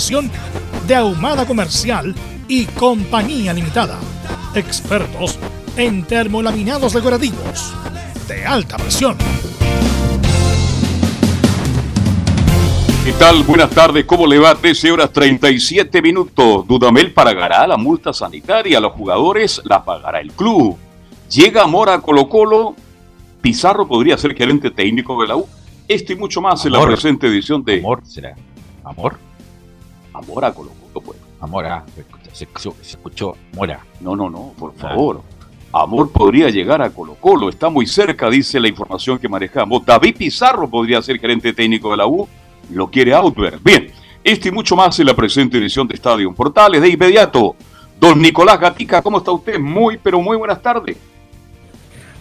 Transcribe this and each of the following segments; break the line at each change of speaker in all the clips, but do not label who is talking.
de Ahumada Comercial y Compañía Limitada. Expertos en termolaminados decorativos de alta presión.
¿Qué tal? Buenas tardes, ¿cómo le va? 13 horas 37 minutos. Dudamel pagará la multa sanitaria. Los jugadores la pagará el club. Llega Mora a Colo Colo. Pizarro podría ser gerente técnico de la U. Esto y mucho más en la presente edición de...
Amor, ¿será? ¿Amor?
Amor a Colo Colo, pues.
Ah, se escuchó, se escuchó Mora.
No, no, no, por favor. Amor podría llegar a Colo Colo. Está muy cerca, dice la información que manejamos. David Pizarro podría ser gerente técnico de la U lo quiere Outwear. Bien, este y mucho más en la presente edición de Estadio Portales. De inmediato, don Nicolás Gatica, ¿cómo está usted? Muy, pero muy buenas tardes.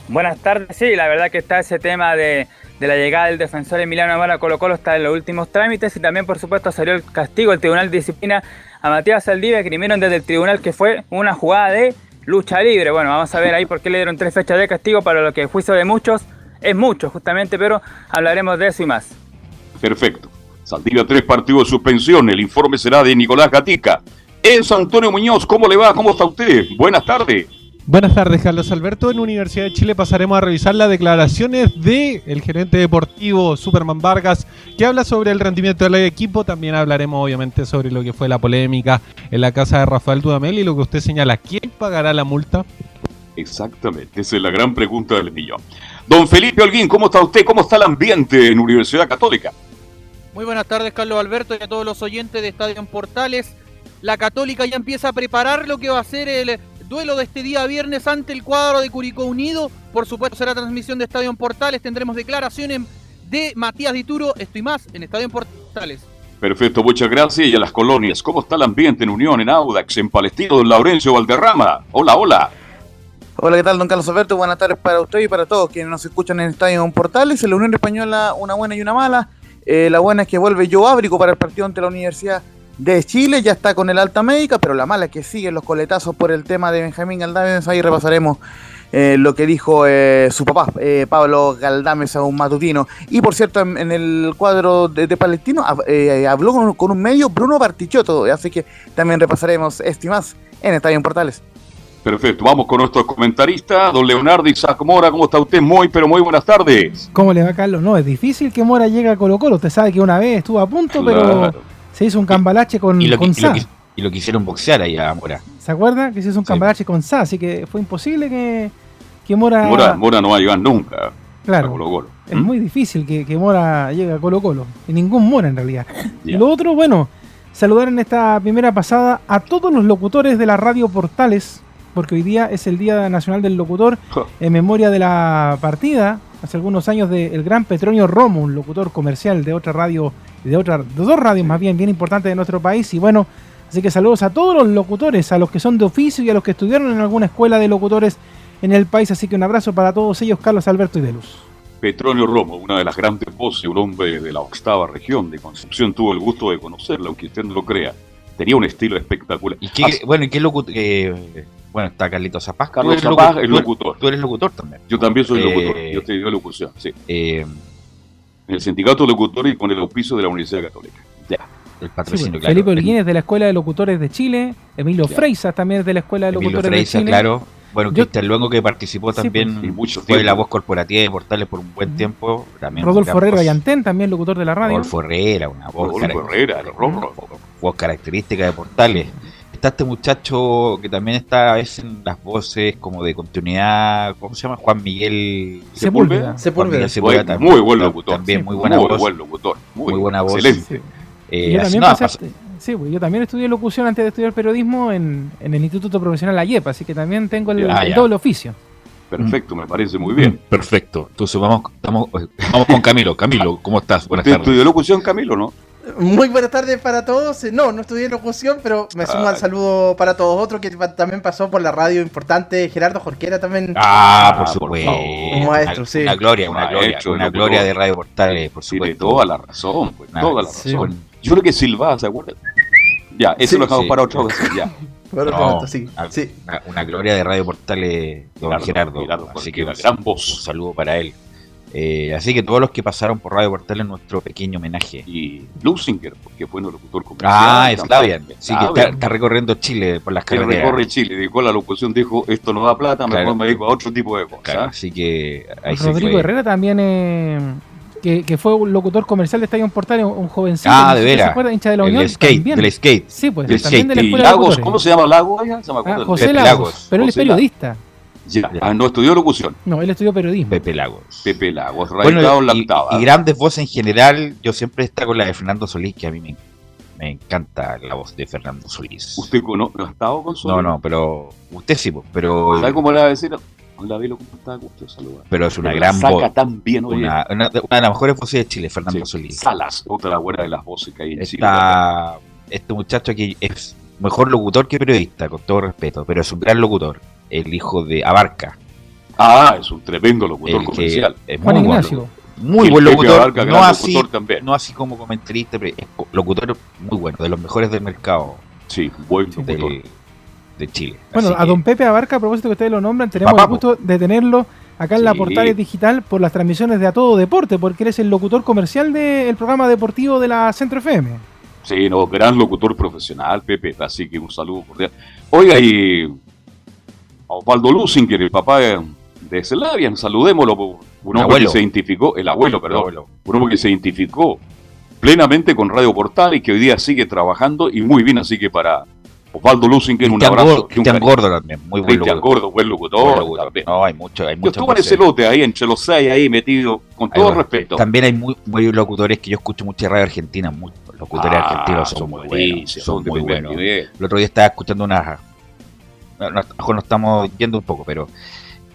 Buenas tardes, sí, la verdad que está ese tema de, la llegada del defensor Emiliano Amara Colo Colo está en los últimos trámites y también por supuesto salió el castigo, el Tribunal de Disciplina a Matías Saldivia que primero desde el tribunal que fue una jugada de lucha libre. Bueno, vamos a ver ahí por qué le dieron tres fechas de castigo para lo que el juicio de muchos es mucho justamente, pero hablaremos de eso y más.
Perfecto. Saldivia, tres partidos de suspensión. El informe será de Nicolás Gatica. Es Antonio Muñoz, ¿cómo le va? ¿Cómo está usted? Buenas tardes.
Buenas tardes, Carlos Alberto. En Universidad de Chile pasaremos a revisar las declaraciones del el gerente deportivo Superman Vargas, que habla sobre el rendimiento del equipo. También hablaremos, obviamente, sobre lo que fue la polémica en la casa de Rafael Dudamel y lo que usted señala. ¿Quién pagará la multa?
Exactamente, esa es la gran pregunta del millón. Don Felipe Holguín, ¿cómo está usted? ¿Cómo está el ambiente en Universidad Católica?
Muy buenas tardes, Carlos Alberto, y a todos los oyentes de Estadio Portales. La Católica ya empieza a preparar lo que va a ser el duelo de este día viernes ante el cuadro de Curicó Unido. Por supuesto, será transmisión de Estadio Portales. Tendremos declaraciones de Matías Dituro. Esto y más en Estadio Portales.
Perfecto, muchas gracias. Y a las colonias, ¿cómo está el ambiente en Unión, en Audax, en Palestino, don Laurencio Valderrama? Hola, hola.
Hola, ¿qué tal, don Carlos Alberto? Buenas tardes para usted y para todos quienes nos escuchan en Estadio Portales. En la Unión Española, una buena y una mala. Eh, la buena es que vuelve Joe Ábrico para el partido ante la Universidad de Chile, ya está con el alta médica, pero la mala es que siguen los coletazos por el tema de Benjamín Galdames. Ahí repasaremos eh, lo que dijo eh, su papá, Pablo Galdames, a un matutino. Y por cierto, en, el cuadro de, Palestino habló con, un medio Bruno Bartichotto, así que también repasaremos este y más en Estadio en Portales.
Perfecto, vamos con nuestro comentarista, don Leonardo Isaac Mora. ¿Cómo está usted? Muy, pero muy buenas tardes.
¿Cómo le va, Carlos? No, es difícil que Mora llegue a Colo Colo. Usted sabe que una vez estuvo a punto, pero se hizo un cambalache con,
y lo,
con
Sa. Y lo, quisieron boxear ahí a Mora.
¿Se acuerda? Que se hizo un cambalache con Sa, así que fue imposible que, que Mora...
Mora... no va a llegar nunca
claro, a Colo Colo. Es ¿Mm? muy difícil que, que, Mora llegue a Colo Colo. Y ningún Mora en realidad. Y lo otro, bueno, saludar en esta primera pasada a todos los locutores de la radio Portales porque hoy día es el Día Nacional del Locutor, en memoria de la partida, hace algunos años, del gran Petronio Romo, un locutor comercial de otra radio, de, otra, de dos radios más bien, bien importantes de nuestro país. Y bueno, así que saludos a todos los locutores, a los que son de oficio y a los que estudiaron en alguna escuela de locutores en el país. Así que un abrazo para todos ellos, Carlos Alberto y Deluz.
Petronio Romo, una de las grandes voces, un hombre de la octava región de Concepción, tuvo el gusto de conocerla, aunque usted no lo crea. Tenía un estilo espectacular.
¿Y qué, bueno, ¿y qué locutor? Eh, bueno, está Carlitos Zapaz.
Carlos Zapaz es locutor.
Tú eres locutor también.
Yo también soy locutor. Eh, yo estudié locución, sí. Eh, en el sindicato de locutores y con el auspicio de la Universidad Católica.
Ya. El patrocinio, claro. Felipe Olguín es de la Escuela de Locutores de Chile. Emilio Freisa también es de la Escuela de Locutores de Chile.
claro. Bueno, Cristian Luengo que participó también y mucho fue la voz corporativa de Portales por un buen tiempo.
También Rodolfo Herrera Yantén, también locutor de la radio.
Rodolfo Herrera, una voz.
Rodolfo Herrera,
voz característica de Portales. Está este muchacho que también está a veces en las voces como de continuidad, ¿cómo se llama? Juan Miguel
Sepúlveda.
Sepúlveda. muy buen locutor.
También muy buena voz.
Buen locutor.
Muy, buena voz.
Excelente.
Eh, yo, también sí, pues, yo también estudié locución antes de estudiar periodismo en, en el Instituto Profesional AYEP, así que también tengo el, ah, doble oficio.
Perfecto, me parece muy bien. Mm,
perfecto. Entonces vamos, vamos, vamos con Camilo. Camilo, ¿cómo estás?
Buenas tardes. ¿Estudió locución, Camilo, no?
Muy buenas tardes para todos. No, no estudié locución, pero me sumo al saludo para todos. Otro que también pasó por la radio importante, Gerardo Jorquera también.
Ah, por supuesto.
Un maestro, sí.
Una gloria, una gloria, una gloria de Radio Portales, por supuesto.
Tiene toda la razón, pues, toda la razón. Yo creo que Silva, ¿se acuerdan? Ya, eso lo dejamos para otra vez, ya.
No, sí, sí. Una, gloria de Radio Portales, don Gerardo. así que gran voz. Un saludo para él. Eh, así que todos los que pasaron por Radio Portales, nuestro pequeño homenaje.
Y Lusinger, porque fue un locutor
comercial. Ah, es Flavian. Sí, que está, recorriendo Chile por las carreteras.
recorre Chile, dedicó la locución, dijo, esto no da plata, mejor me dedico a otro tipo de cosas.
¿ah? así que
ahí Rodrigo Herrera también eh, que, que, fue un locutor comercial de Estadio Portales, un, jovencito.
Ah, de veras. ¿Se hincha de la Unión? El skate, del skate.
Sí, pues,
del también skate. de la Lagos, ¿cómo se llama Lagos?
Ah, José Lagos, Lagos, pero él es periodista.
Ya, Ah, no estudió locución.
No, él estudió periodismo.
Pepe Lagos.
Pepe Lagos, bueno,
en la y, y, grandes voces en general, yo siempre con la de Fernando Solís, que a mí me, me encanta la voz de Fernando Solís.
¿Usted no, ha estado con Solís?
No, no, pero usted sí, pero...
¿Sabe cómo le va a decir? Hola, Vilo, ¿cómo está? Gusto saludar.
Pero es una gran voz.
tan bien,
Una, una, de las mejores voces de Chile, Fernando Solís.
Salas, otra buena de las voces que hay en
Está Este muchacho aquí es mejor locutor que periodista, con todo respeto, pero es un gran locutor. El hijo de Abarca.
Ah, es un tremendo locutor comercial.
Es Juan Ignacio.
Muy buen locutor, no, así, también. no así como comentarista, pero es locutor muy bueno, de los mejores del mercado.
Sí, buen locutor
de Chile.
Bueno, a don Pepe Abarca, a propósito que ustedes lo nombran, tenemos el gusto de tenerlo acá en la portal digital por las transmisiones de A Todo Deporte, porque eres el locutor comercial del programa deportivo de la Centro FM.
Sí, no, gran locutor profesional, Pepe, así que un saludo cordial. Oiga, y a Osvaldo Lusinger, el papá de, de Slavian, saludémoslo, un hombre que se identificó, el abuelo, perdón, un hombre que se identificó plenamente con Radio Portal y que hoy día sigue trabajando y muy bien, así que para Osvaldo Lusinger, un abrazo.
Cristian Gordo también, muy buen
Cristian Gordo, buen locutor.
No, hay mucho, hay mucho.
Estuvo en ese lote ahí, entre los seis, ahí metido, con todo respeto.
También hay muy, muy locutores que yo escucho mucho en radio argentina, muy, locutores ah, argentinos son, muy buenos. Son muy buenos. El otro día estaba escuchando una. No, no, nos estamos yendo un poco, pero.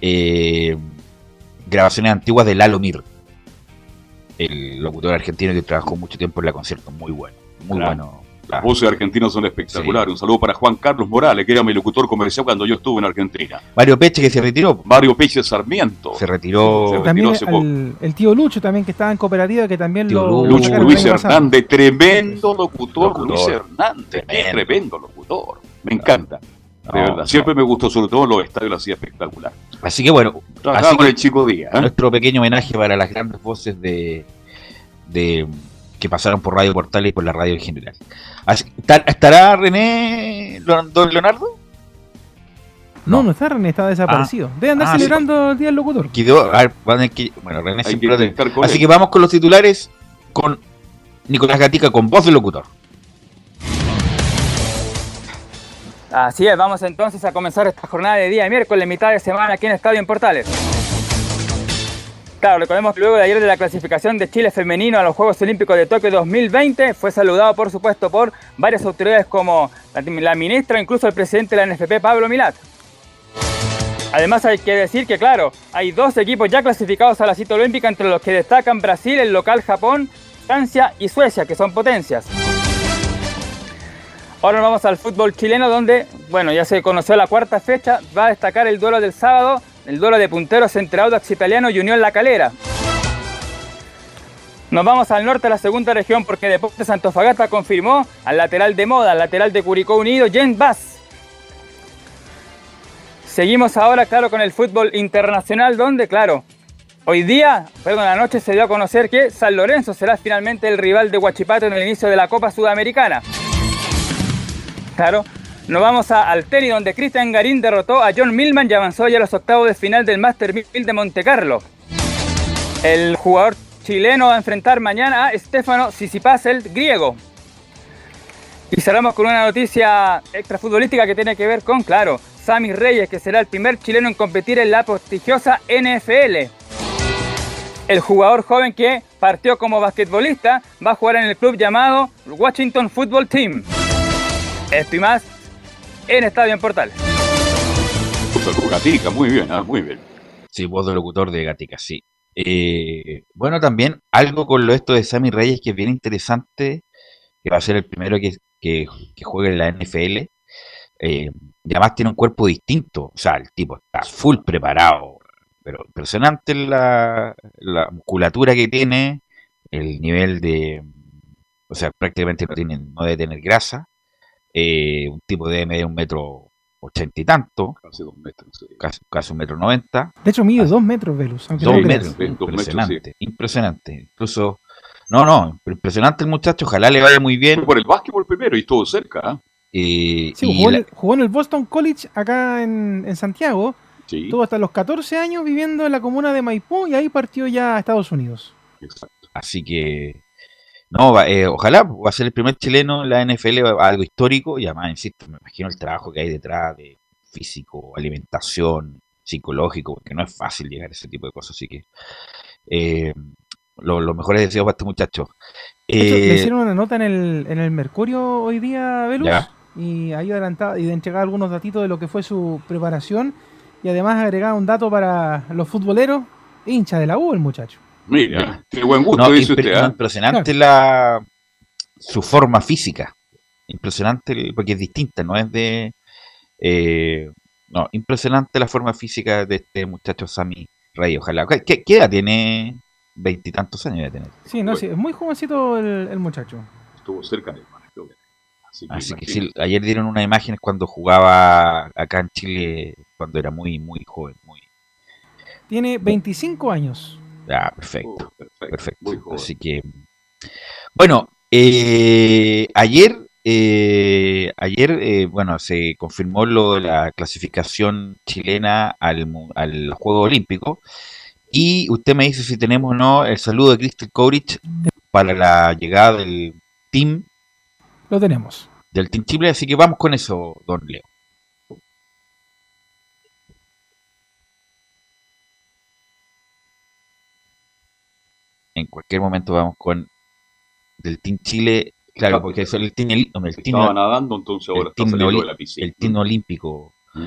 Eh, grabaciones antiguas de Lalo Mir, el locutor argentino que trabajó mucho tiempo en la concierto, muy bueno, muy bueno
las voces argentinas son espectaculares. Un saludo para Juan Carlos Morales, que era mi locutor comercial cuando yo estuve en Argentina.
Mario Peche, que se retiró.
Mario Peche Sarmiento.
Se retiró.
Se retiró también el, tío Lucho también, que estaba en cooperativa, que también lo.
Lucho Luis Hernández, tremendo locutor, Luis Hernández. Tremendo. locutor. Me encanta. De verdad, siempre me gustó, sobre todo los estadios, lo hacía espectacular.
Así que bueno,
así con el chico día.
¿eh? Nuestro pequeño homenaje para las grandes voces de, de que pasaron por Radio Portal y por la radio en general. ¿Estará René Don Leonardo?
No, no está René, está desaparecido. Ah. Debe andar ah, celebrando el Día del Locutor.
bueno, René siempre Así que vamos con los titulares con Nicolás Gatica con voz de locutor.
Así es, vamos entonces a comenzar esta jornada de día miércoles, mitad de semana aquí en Estadio en Portales. Claro, recordemos que luego de ayer de la clasificación de Chile femenino a los Juegos Olímpicos de Tokio 2020 fue saludado por supuesto por varias autoridades como la, ministra, incluso el presidente de la NFP, Pablo Milat. Además hay que decir que claro, hay dos equipos ya clasificados a la cita olímpica entre los que destacan Brasil, el local Japón, Francia y Suecia, que son potencias. Ahora nos vamos al fútbol chileno donde, bueno, ya se conoció la cuarta fecha, va a destacar el duelo del sábado el duelo de punteros entre Audax Italiano y Unión La Calera. Nos vamos al norte de la segunda región porque Deportes Antofagasta confirmó al lateral de moda, al lateral de Curicó Unido, James Bass. Seguimos ahora, claro, con el fútbol internacional, donde, claro, hoy día, perdón, noche se dio a conocer que San Lorenzo será finalmente el rival de Huachipato en el inicio de la Copa Sudamericana. Claro, nos vamos al tenis donde Cristian Garín derrotó a John Millman y avanzó ya a los octavos de final del Master 1000 de Monte Carlo. El jugador chileno va a enfrentar mañana a Stefano Sisipas, el griego. Y cerramos con una noticia extrafutbolística que tiene que ver con, claro, Sammy Reyes, que será el primer chileno en competir en la prestigiosa NFL. El jugador joven que partió como basquetbolista va a jugar en el club llamado Washington Football Team. Esto y más en Estadio en Portal.
Gatica, muy bien, ah, muy bien.
Sí, voz de locutor de Gatica, sí. Eh, bueno, también algo con lo esto de Sammy Reyes que es bien interesante, que va a ser el primero que, que, juegue en la NFL. Eh, y además tiene un cuerpo distinto, o sea, el tipo está full preparado, pero impresionante la, la musculatura que tiene, el nivel de, o sea, prácticamente no, tiene, no debe tener grasa, eh, un tipo de medir un metro ochenta y tanto, casi dos metros, casi, un metro noventa.
De hecho, mide dos metros, Velus.
Dos metros, impresionante, impresionante. Incluso, no, no, impresionante el muchacho, ojalá le vaya muy bien.
por el básquetbol primero y estuvo cerca. ¿ah?
Eh, sí, jugó, en el Boston College acá en, en Santiago. Sí. Estuvo hasta los 14 años viviendo en la comuna de Maipú y ahí partió ya a Estados Unidos.
Exacto. Así que no, eh, ojalá va a ser el primer chileno en la NFL, algo histórico, y además, insisto, me imagino el trabajo que hay detrás de físico, alimentación, psicológico, porque no es fácil llegar a ese tipo de cosas, así que eh, los mejores deseos para este muchacho.
le eh, hicieron una nota en el, en el Mercurio hoy día, Velus, y ahí adelantaba y entregaba algunos datitos de lo que fue su preparación, y además agregaba un dato para los futboleros, hincha de la U el muchacho.
Mira, qué buen gusto, dice usted. ¿ah?
Impresionante la su forma física. Impresionante, porque es distinta, no es de. Eh, no, impresionante la forma física de este muchacho Sammy Rey. Ojalá. ¿Qué, qué edad tiene? Veintitantos años de tener.
Sí, no, sí, es muy jovencito el, muchacho.
Estuvo cerca de
Así que, sí, ayer dieron unas imágenes cuando jugaba acá en Chile, cuando era muy, muy joven. muy
Tiene 25 años.
Ah, perfecto. Oh, perfecto. Así que, bueno, eh, ayer, eh, ayer, eh, bueno, se confirmó lo de la clasificación chilena al, al Juego Olímpico. Y usted me dice si tenemos o no el saludo de Crystal Courage para la llegada del team.
Lo tenemos.
Del Team Chile, así que vamos con eso, don Leo. En cualquier momento vamos con del Team Chile, claro, porque es el Team, el, el
Estaba nadando, entonces ahora
el team, de la piscina. El Team Olímpico mm.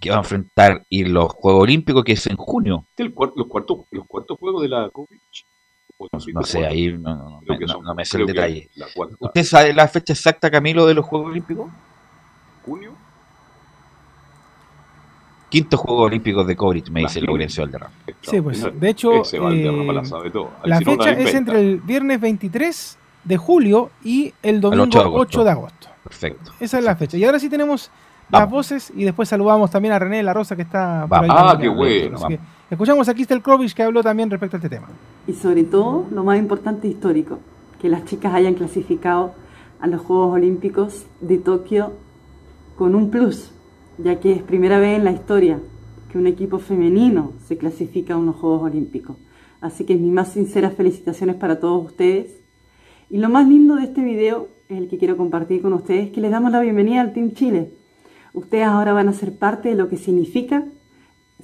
que va a enfrentar y los Juegos Olímpicos que es en junio.
los, cuartos, los cuartos Juegos de la COVID.
No, sé, ahí no, no, me sé el detalle. ¿Usted sabe la fecha exacta, Camilo, de los Juegos Olímpicos?
¿Junio?
Quinto Juego Olímpico de COVID, me dice Laurencio Valderrama.
Sí, pues, de hecho, eh, la fecha es entre el viernes 23 de julio y el domingo 8 de agosto.
Perfecto.
Esa es la fecha. Y ahora sí tenemos las voces y después saludamos también a René La Rosa que está
por ahí. Ah, qué bueno.
escuchamos a Kistel Krovich que habló también respecto a este tema.
Y sobre todo, lo más importante histórico, que las chicas hayan clasificado a los Juegos Olímpicos de Tokio con un plus, ya que es primera vez en la historia que un equipo femenino se clasifica a unos Juegos Olímpicos. Así que mis más sinceras felicitaciones para todos ustedes. Y lo más lindo de este video es el que quiero compartir con ustedes, que les damos la bienvenida al Team Chile. Ustedes ahora van a ser parte de lo que significa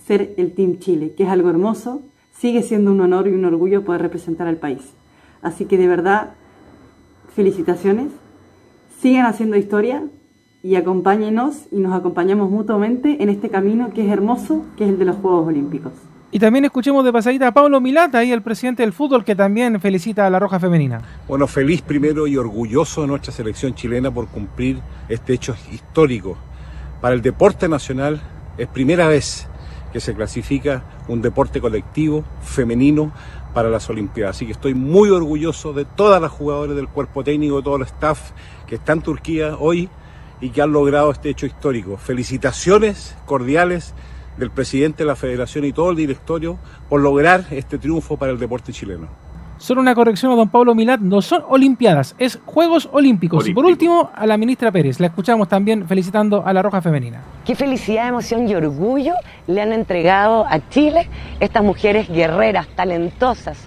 ser el Team Chile, que es algo hermoso, sigue siendo un honor y un orgullo poder representar al país. Así que de verdad, felicitaciones, sigan haciendo historia, y acompáñenos y nos acompañamos mutuamente en este camino que es hermoso, que es el de los Juegos Olímpicos.
Y también escuchemos de pasadita a Pablo Milata, y el presidente del fútbol, que también felicita a la Roja Femenina.
Bueno, feliz primero y orgulloso de nuestra selección chilena por cumplir este hecho histórico. Para el deporte nacional es primera vez que se clasifica un deporte colectivo femenino para las Olimpiadas. Así que estoy muy orgulloso de todas las jugadoras del cuerpo técnico, de todo el staff que está en Turquía hoy y que han logrado este hecho histórico. Felicitaciones cordiales del presidente de la federación y todo el directorio por lograr este triunfo para el deporte chileno.
Solo una corrección a don Pablo Milat, no son Olimpiadas, es Juegos Olímpicos. Y por último, a la ministra Pérez, la escuchamos también felicitando a la Roja Femenina.
Qué felicidad, emoción y orgullo le han entregado a Chile estas mujeres guerreras, talentosas,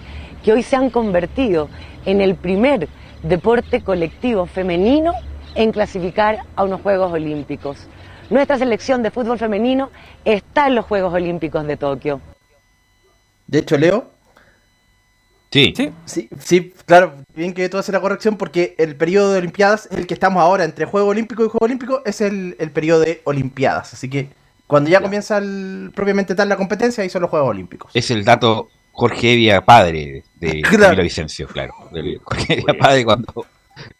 que hoy se han convertido en el primer deporte colectivo femenino en clasificar a unos Juegos Olímpicos. Nuestra selección de fútbol femenino está en los Juegos Olímpicos de Tokio.
De hecho, Leo.
Sí.
Sí, sí, claro, bien que tú haces la corrección porque el periodo de Olimpiadas, el que estamos ahora entre Juego Olímpico y Juego Olímpico, es el, periodo de Olimpiadas. Así que cuando ya comienza propiamente tal la competencia, ahí son los Juegos Olímpicos.
Es el dato Jorge Evia, padre de claro. Vicencio, claro. Jorge Evia, padre, cuando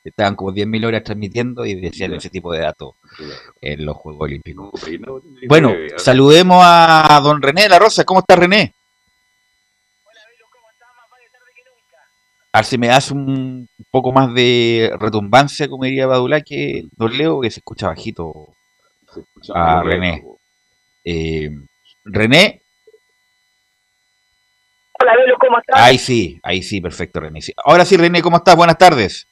estaban como 10.000 horas transmitiendo y decían ese tipo de datos en los Juegos Olímpicos. Bueno, saludemos a don René de la Rosa. ¿Cómo está René? A ver si me das un poco más de retumbancia, como diría Badulá, que Don Leo, que se escucha bajito a René. Eh, René.
Hola, Leo, ¿cómo estás?
Ahí sí, ahí sí, perfecto, René. Ahora sí, René, ¿cómo estás? Buenas tardes.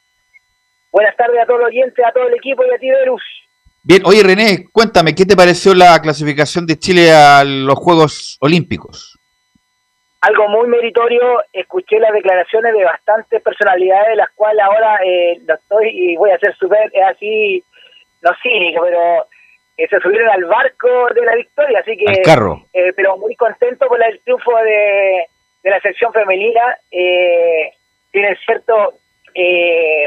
Buenas tardes a todos los oyentes, a todo el equipo y a ti, Verus.
Bien, oye René, cuéntame, ¿qué te pareció la clasificación de Chile a los Juegos Olímpicos?
Algo muy meritorio, escuché las declaraciones de bastantes personalidades, de las cuales ahora eh, estoy y voy a ser súper así, no cínico, pero eh, se subieron al barco de la victoria, así que...
carro.
Eh, pero muy contento por el triunfo de, de la sección femenina. Eh, tienen cierto... Eh,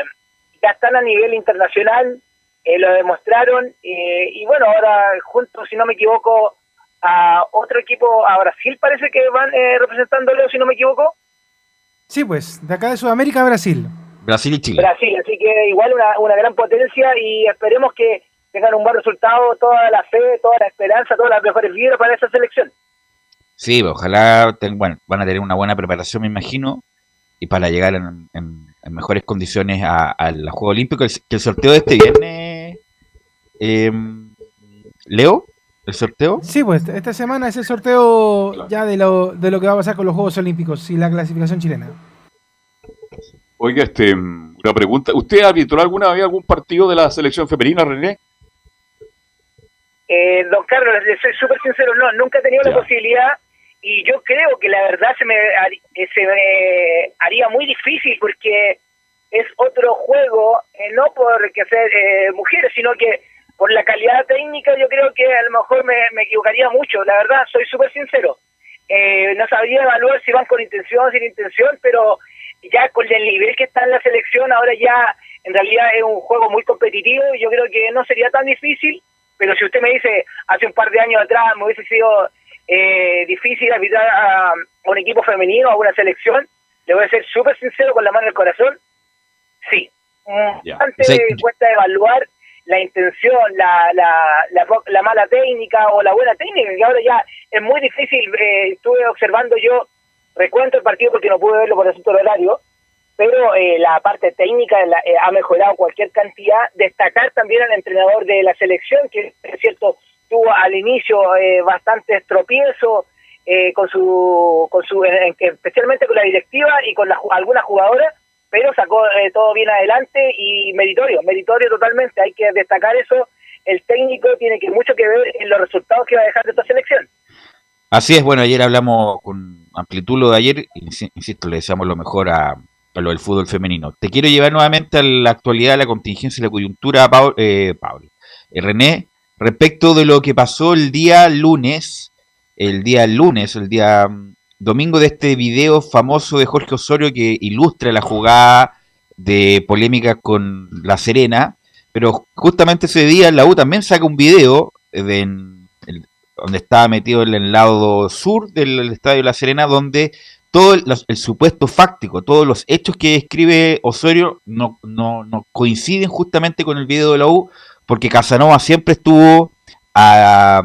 ya están a nivel internacional, eh, lo demostraron, eh, y bueno, ahora juntos, si no me equivoco, a otro equipo, a Brasil parece que van eh, representándolo, si no me equivoco.
Sí, pues, de acá de Sudamérica a Brasil.
Brasil y Chile.
Brasil, así que igual una, una gran potencia y esperemos que tengan un buen resultado, toda la fe, toda la esperanza, todas las mejores vidas para esa selección.
Sí, ojalá bueno, van a tener una buena preparación, me imagino, y para llegar en, en mejores condiciones al Juego Olímpico. Que el sorteo de este viernes, eh, Leo, el sorteo.
Sí, pues esta semana es el sorteo ya de lo, de lo que va a pasar con los Juegos Olímpicos y la clasificación chilena.
Oiga, este, una pregunta. ¿Usted arbitró alguna vez algún partido de la selección femenina, René?
Eh, don Carlos, le soy súper sincero, no, nunca he tenido la posibilidad y yo creo que la verdad se me, eh, se me haría muy difícil porque es otro juego, eh, no por que ser eh, mujeres, sino que por la calidad técnica yo creo que a lo mejor me, me equivocaría mucho, la verdad, soy súper sincero. no sabría evaluar si van con intención o sin intención, pero ya con el nivel que está en la selección, ahora ya en realidad es un juego muy competitivo y yo creo que no sería tan difícil, pero si usted me dice hace un par de años atrás me hubiese sido eh, difícil arbitrar a, un equipo femenino, a una selección, le voy a ser súper sincero con la mano en el corazón, sí. Antes de cuesta evaluar la intención, la, la, la, mala técnica o la buena técnica, que ahora ya es muy difícil. Eh, estuve observando yo, recuento el partido porque no pude verlo por asunto del horario, pero eh, la parte técnica eh, ha mejorado cualquier cantidad. Destacar también al entrenador de la selección, que es cierto, tuvo al inicio eh, bastantes eh, con su, con su especialmente con la directiva y con la, algunas jugadoras, pero sacó eh, todo bien adelante y meritorio, meritorio totalmente, hay que destacar eso, el técnico tiene que mucho que ver en los resultados que va a dejar de esta selección.
Así es, bueno, ayer hablamos con amplitud lo de ayer, insisto, le deseamos lo mejor a, lo del fútbol femenino. Te quiero llevar nuevamente a la actualidad, a la contingencia y la coyuntura, Pablo, eh, Pablo. René, respecto de lo que pasó el día lunes, el día lunes, el día mm, domingo de este video famoso de Jorge Osorio que ilustra la jugada de polémica con La Serena, pero justamente ese día la U también saca un video de, donde estaba metido en el lado sur del estadio La Serena, donde todo el, el, supuesto fáctico, todos los hechos que escribe Osorio no, no, no coinciden justamente con el video de la U, porque Casanova siempre estuvo a,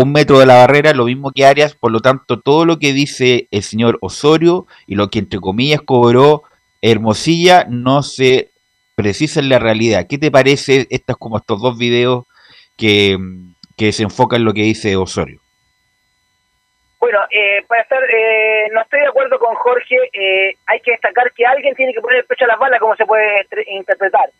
un metro de la barrera, lo mismo que Arias, por lo tanto todo lo que dice el señor Osorio y lo que entre comillas cobró Hermosilla no se precisa en la realidad. ¿Qué te parece estas como estos dos videos que, se enfocan en lo que dice Osorio?
Bueno, eh, para estar, eh, no estoy de acuerdo con Jorge, eh, hay que destacar que alguien tiene que poner el pecho a las balas, como se puede interpretar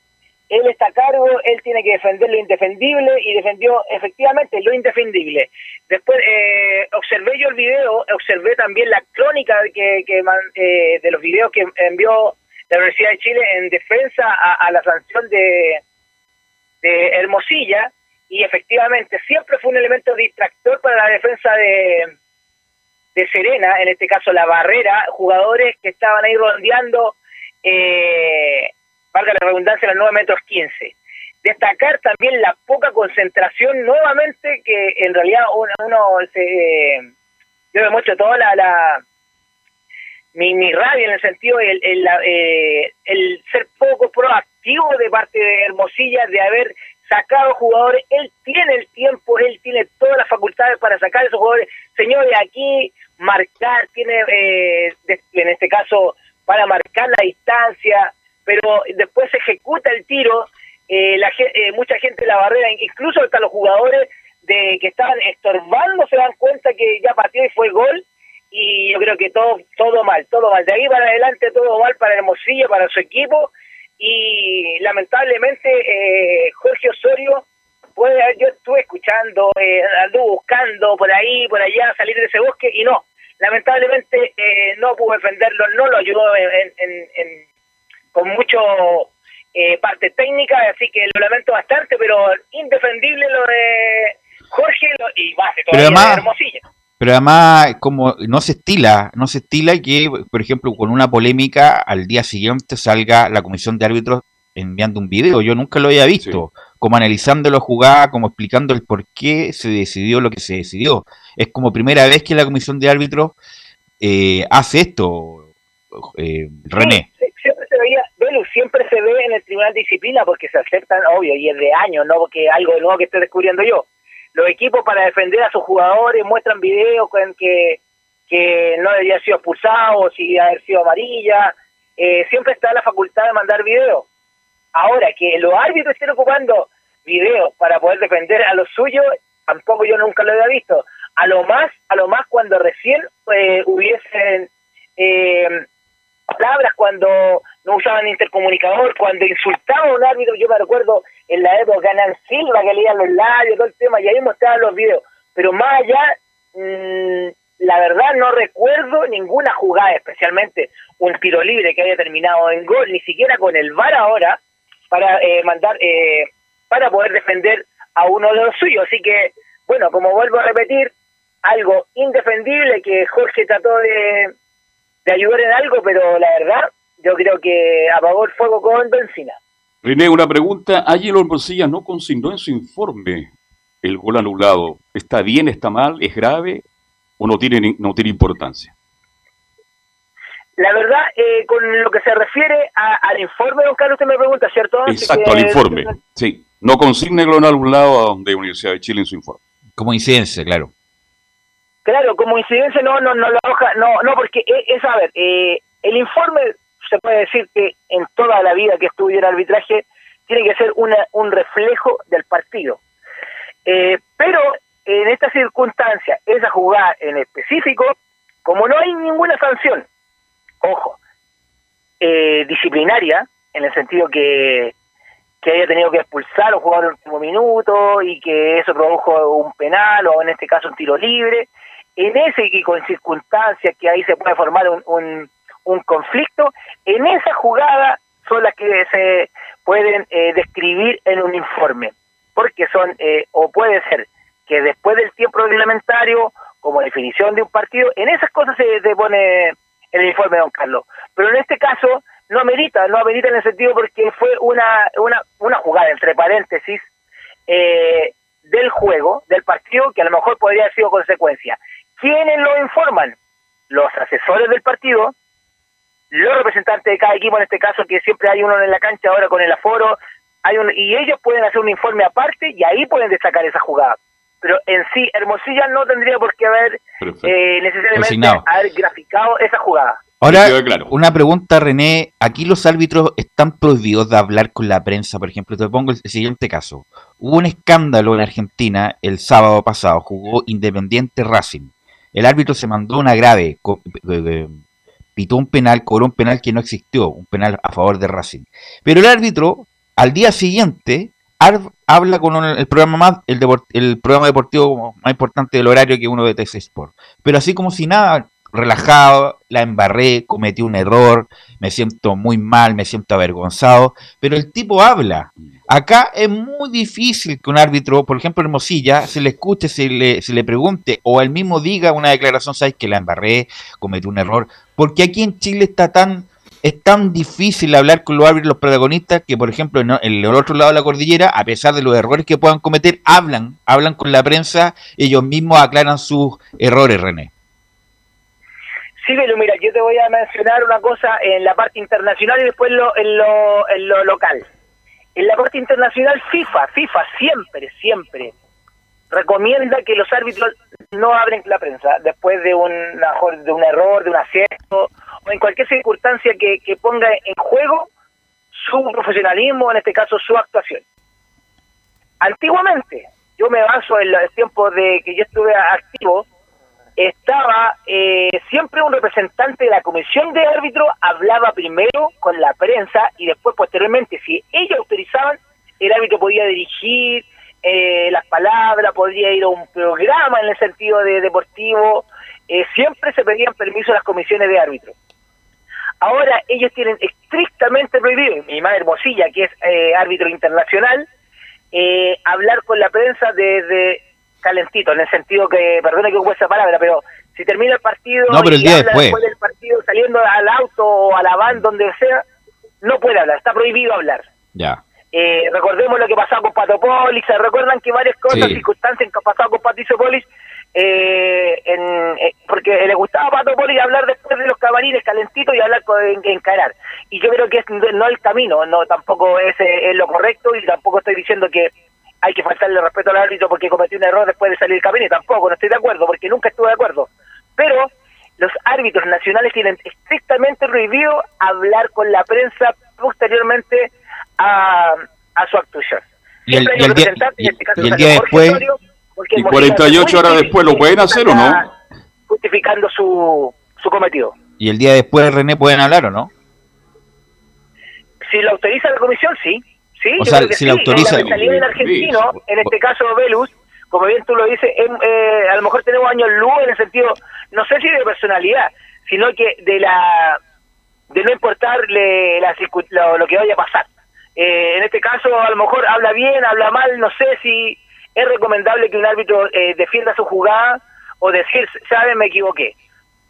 él está a cargo, él tiene que defender lo indefendible y defendió efectivamente lo indefendible. Después eh, observé yo el video, observé también la crónica que, que eh, de los videos que envió la Universidad de Chile en defensa a, la sanción de, de Hermosilla y efectivamente siempre fue un elemento distractor para la defensa de, de Serena, en este caso la barrera, jugadores que estaban ahí rondeando, eh, valga la redundancia, los 9 metros 15. Destacar también la poca concentración nuevamente que en realidad uno, uno se... yo mucho toda la, la mi, mi rabia en el sentido el, el, eh, el ser poco proactivo de parte de Hermosilla de haber sacado jugadores, él tiene el tiempo, él tiene todas las facultades para sacar esos jugadores. Señores, aquí marcar, tiene eh, en este caso para marcar la distancia, pero después se ejecuta el tiro, eh, la, eh, mucha gente la barrera, incluso hasta los jugadores de que estaban estorbando se dan cuenta que ya partió y fue gol y yo creo que todo todo mal, todo mal. De ahí para adelante todo mal para Hermosillo, para su equipo y lamentablemente eh, Jorge Osorio puede yo estuve escuchando, eh, buscando por ahí, por allá, salir de ese bosque y no, lamentablemente eh, no pudo defenderlo, no lo ayudó en, con mucho eh, parte técnica, así que lo lamento bastante, pero indefendible lo de Jorge y base todavía de Hermosilla
pero además como no se estila, no se estila que, por ejemplo, con una polémica al día siguiente salga la comisión de árbitros enviando un video. Yo nunca lo había visto, como analizando la jugada, como explicando el por qué se decidió lo que se decidió. Es como primera vez que la comisión de árbitros eh, hace esto, eh, René.
Siempre se ve en el Tribunal de Disciplina porque se aceptan, obvio, y es de años, no porque algo nuevo que estoy descubriendo yo los equipos para defender a sus jugadores muestran videos con que, que no debía haber sido expulsado, si haber sido amarilla, eh, siempre está la facultad de mandar videos. Ahora, que los árbitros estén ocupando videos para poder defender a los suyos, tampoco yo nunca lo había visto. A lo más, a lo más cuando recién eh, hubiesen eh, palabras, cuando no usaban intercomunicador, cuando insultaban a un árbitro, yo me recuerdo en la época Ganan Silva que leían los labios, todo el tema, y ahí mostraban los videos. Pero más allá, mm, la verdad no recuerdo ninguna jugada, especialmente un tiro libre que haya terminado en gol, ni siquiera con el VAR ahora, para eh, mandar, eh, para poder defender a uno de los suyos. Así que, bueno, como vuelvo a repetir, algo indefendible que Jorge trató de, de ayudar en algo, pero la verdad, yo creo que apagó el fuego con benzina.
René, una pregunta. Ayer Hermosilla no consignó en su informe el gol anulado. ¿Está bien, está mal, es grave o no tiene, no tiene importancia?
La verdad, eh, con lo que se refiere al informe, don Carlos, usted me pregunta, ¿cierto?
Exacto, al informe. Sí, no consigne el gol anulado de Universidad de Chile en su informe.
Como incidencia, claro.
Claro, como incidencia no, no, no lo arroja, no, no, porque es, a ver, eh, el informe se puede decir que en toda la vida que estuviera arbitraje tiene que ser una, un reflejo del partido. Eh, pero en esta circunstancia, esa jugada en específico, como no hay ninguna sanción, ojo, eh, disciplinaria, en el sentido que, que haya tenido que expulsar a un en el último minuto y que eso produjo un penal o en este caso un tiro libre, en ese y con circunstancias que ahí se puede formar un un conflicto, en esa jugada son las que se pueden eh, describir en un informe, porque son, eh, o puede ser que después del tiempo reglamentario, como definición de un partido, en esas cosas se, pone el informe de don Carlos. Pero en este caso no amerita, no amerita en el sentido porque fue una, una, una jugada, entre paréntesis, eh, del juego, del partido, que a lo mejor podría haber sido consecuencia. ¿Quiénes lo informan? Los asesores del partido, los representantes de cada equipo, en este caso, que siempre hay uno en la cancha ahora con el aforo, hay un, y ellos pueden hacer un informe aparte y ahí pueden destacar esa jugada. Pero en sí, Hermosilla no tendría por qué haber eh, necesariamente haber graficado esa jugada.
Ahora, una pregunta, René. Aquí los árbitros están prohibidos de hablar con la prensa, por ejemplo. Te pongo el siguiente caso. Hubo un escándalo en Argentina el sábado pasado. Jugó Independiente Racing. El árbitro se mandó una grave pitó un penal, cobró un penal que no existió, un penal a favor de Racing. Pero el árbitro, al día siguiente, habla con el programa más, el, programa deportivo más importante del horario que uno de TC Sport. Pero así como si nada, relajado, la embarré, cometí un error, me siento muy mal, me siento avergonzado, pero el tipo habla. Acá es muy difícil que un árbitro, por ejemplo, Hermosilla, se le escuche, se le, se le pregunte o él mismo diga una declaración, sabes que la embarré, cometí un error, porque aquí en Chile está tan es tan difícil hablar con los árbitros, los protagonistas, que por ejemplo en el otro lado de la cordillera, a pesar de los errores que puedan cometer, hablan, hablan con la prensa, ellos mismos aclaran sus errores, René.
Sí, pero mira, yo te voy a mencionar una cosa en la parte internacional y después lo, en, lo, en lo local. En la parte internacional, FIFA, FIFA siempre, siempre recomienda que los árbitros no abren la prensa después de un, de un error, de un acierto o en cualquier circunstancia que ponga en juego su profesionalismo, en este caso su actuación. Antiguamente, yo me baso en los tiempos de que yo estuve activo, estaba eh, siempre un representante de la comisión de árbitro, hablaba primero con la prensa y después posteriormente, si ellos autorizaban, el árbitro podía dirigir eh, las palabras, podría ir a un programa en el sentido de deportivo, eh, siempre se pedían permiso a las comisiones de árbitro. Ahora ellos tienen estrictamente prohibido, mi madre Hermosilla, que es árbitro internacional, hablar con la prensa desde calentito, en el sentido que, perdone que ocupe esa palabra, pero si termina el partido
no, pero el día después.
del partido saliendo al auto o a la van, donde sea, no puede hablar, está prohibido hablar.
Ya.
Eh, recordemos lo que pasó con Pato Polis, se recuerdan que varias cosas, circunstancias que han pasado con Patricio Polis, eh, en, eh, porque le gustaba a Pato Polis hablar después de los camarines calentitos y hablar con encarar. Y yo creo que es no el camino, no tampoco es, es lo correcto y tampoco estoy diciendo que hay que faltarle respeto al árbitro porque cometió un error después de salir del cabine, tampoco, no estoy de acuerdo, porque nunca estuve de acuerdo. Pero los árbitros nacionales tienen estrictamente prohibido hablar con la prensa posteriormente a, su actuación.
Y el, y el día, este después,
y 48 horas después, ¿lo pueden hacer o no?
Justificando su, su cometido.
¿Y el día después, René, pueden hablar o no?
Si lo autoriza la comisión, sí. Sí,
o sea, si la autoriza.
La salida del argentino, en este caso Velus, como bien tú lo dices, eh, a lo mejor tenemos años luz en el sentido, no sé si de personalidad, sino que de la de no importarle la, lo, que vaya a pasar. Eh, en este caso, a lo mejor habla bien, habla mal, no sé si es recomendable que un árbitro eh, defienda su jugada o decir, sabe, me equivoqué.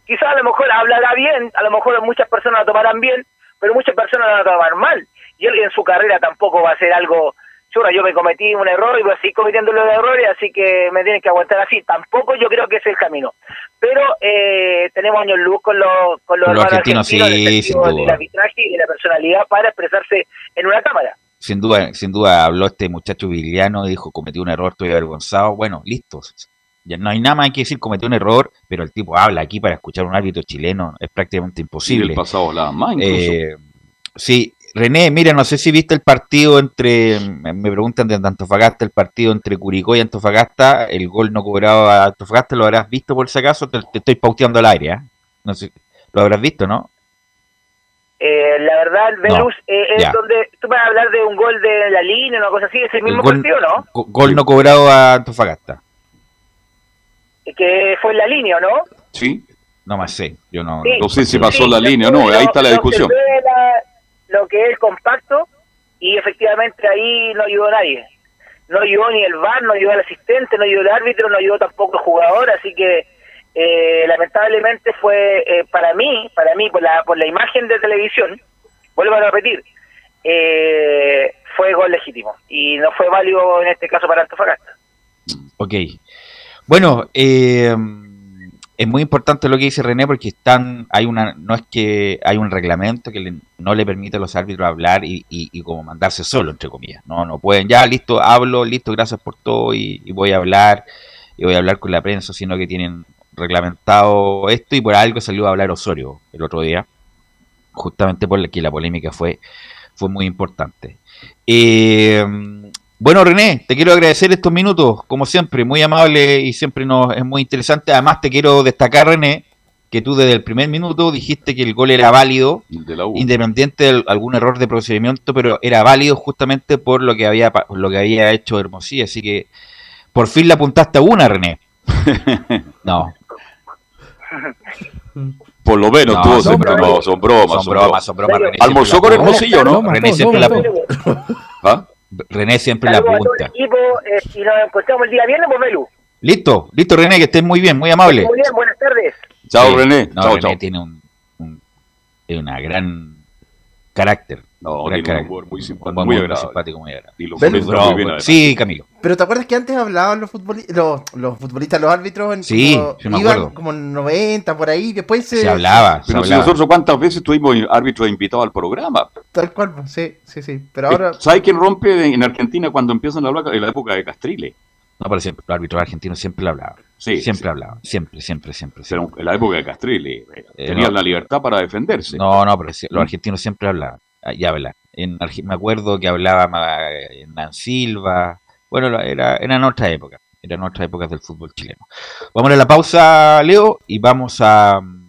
Quizás a lo mejor hablará bien, a lo mejor muchas personas lo tomarán bien, pero muchas personas lo van a tomar mal y él en su carrera tampoco va a ser algo churra, yo me cometí un error y voy a seguir cometiendo los errores, así que me tienen que aguantar así. Tampoco yo creo que es el camino. Pero eh, tenemos años luz con los, con los,
argentinos, sí, sin duda.
del arbitraje y de la personalidad para expresarse en una cámara.
Sin duda, sin duda habló este muchacho viliano, dijo, cometí un error, estoy avergonzado. Bueno, listo. Ya no hay nada más que decir, cometió un error, pero el tipo habla aquí para escuchar un árbitro chileno, es prácticamente imposible. Y
el pasado la más incluso.
Eh, sí, René, mira, no sé si viste el partido entre, me preguntan de Antofagasta, el partido entre Curicó y Antofagasta, el gol no cobrado a Antofagasta, ¿lo habrás visto por si acaso? Te, estoy pauteando al aire, ¿eh? No sé, ¿lo habrás visto, no?
Eh, la verdad, Velus, eh, es donde tú vas a hablar de un gol de la línea, una cosa así, es el mismo partido, ¿no?
Gol no cobrado a Antofagasta.
Que fue en la línea, ¿no?
Sí.
No más sé, yo no.
no sé si pasó la línea o no, ahí está la discusión
lo que es el compacto y efectivamente ahí no ayudó nadie. No ayudó ni el VAR, no ayudó el asistente, no ayudó el árbitro, no ayudó tampoco el jugador, así que eh, lamentablemente fue eh, para mí, para mí por la, por la imagen de televisión, vuelvo a repetir, eh, fue gol legítimo y no fue válido en este caso para Antofagasta.
Ok. Bueno, eh, es muy importante lo que dice René porque están hay una no es que hay un reglamento que no le permite a los árbitros hablar y, y, como mandarse solo entre comillas. No no pueden ya listo hablo listo gracias por todo y, voy a hablar y voy a hablar con la prensa sino que tienen reglamentado esto y por algo salió a hablar Osorio el otro día justamente por que la polémica fue fue muy importante. Eh, bueno, René, te quiero agradecer estos minutos, como siempre, muy amable y siempre nos es muy interesante. Además, te quiero destacar, René, que tú desde el primer minuto dijiste que el gol era válido, independiente de algún error de procedimiento, pero era válido justamente por lo que había lo que había hecho Hermosilla, así que por fin le apuntaste a una, René. no.
Por lo menos
No,
tuvo
son
siempre-
bromas.
no, son bromas,
Son bromas, son bromas. René
Almorzó con. Hermosillo, ¿no?
René siempre la.
¿Ah?
René siempre la
Saludos a todo el
apunta.
equipo eh, y nos encontramos el día viernes, pues Melu.
Listo, listo René, que estés muy bien, muy amable.
Muy bien, buenas tardes.
Chao,
Sí.
René.
No,
Chao,
René
chao.
tiene un, un- una gran carácter.
No, un humor muy simpático, muy
simpático, muy agradable.
Y lo
Ven,
comenta
No,
muy bien, además.
sí, Camilo.
Pero ¿te acuerdas que antes hablaban los, futboli- los, los futbolistas, los árbitros? En
Sí,
como-
sí me
iban
acuerdo.
como en 90 por ahí, después se...
Se hablaba, se
Pero si
hablaba.
nosotros cuántas veces tuvimos árbitros invitados al programa.
Tal cual, pues, sí, sí, sí. Pero ahora...
¿Sabes quién rompe en Argentina cuando empiezan a hablar en la época de Castrile?
No, pero siempre, los árbitros argentinos siempre le hablaban.
Sí,
siempre
sí.
hablaban. Siempre, siempre, siempre. Siempre.
En la época de Castrile.
Eh,
Tenían
no.
la libertad para defenderse.
No, no, pero sí, los argentinos siempre hablaban. Ah, Y hablan. En me acuerdo que hablaba ma- Hernán Silva. Bueno, la- era, eran otras épocas. Eran otras épocas del fútbol chileno. Vamos a la pausa, Leo, y vamos a mm,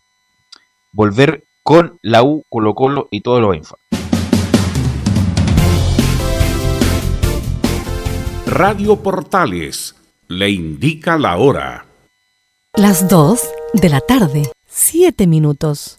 volver con la U, Colo Colo y todos los info.
Radio Portales le indica la hora.
Las 2 de la tarde, 7 minutos.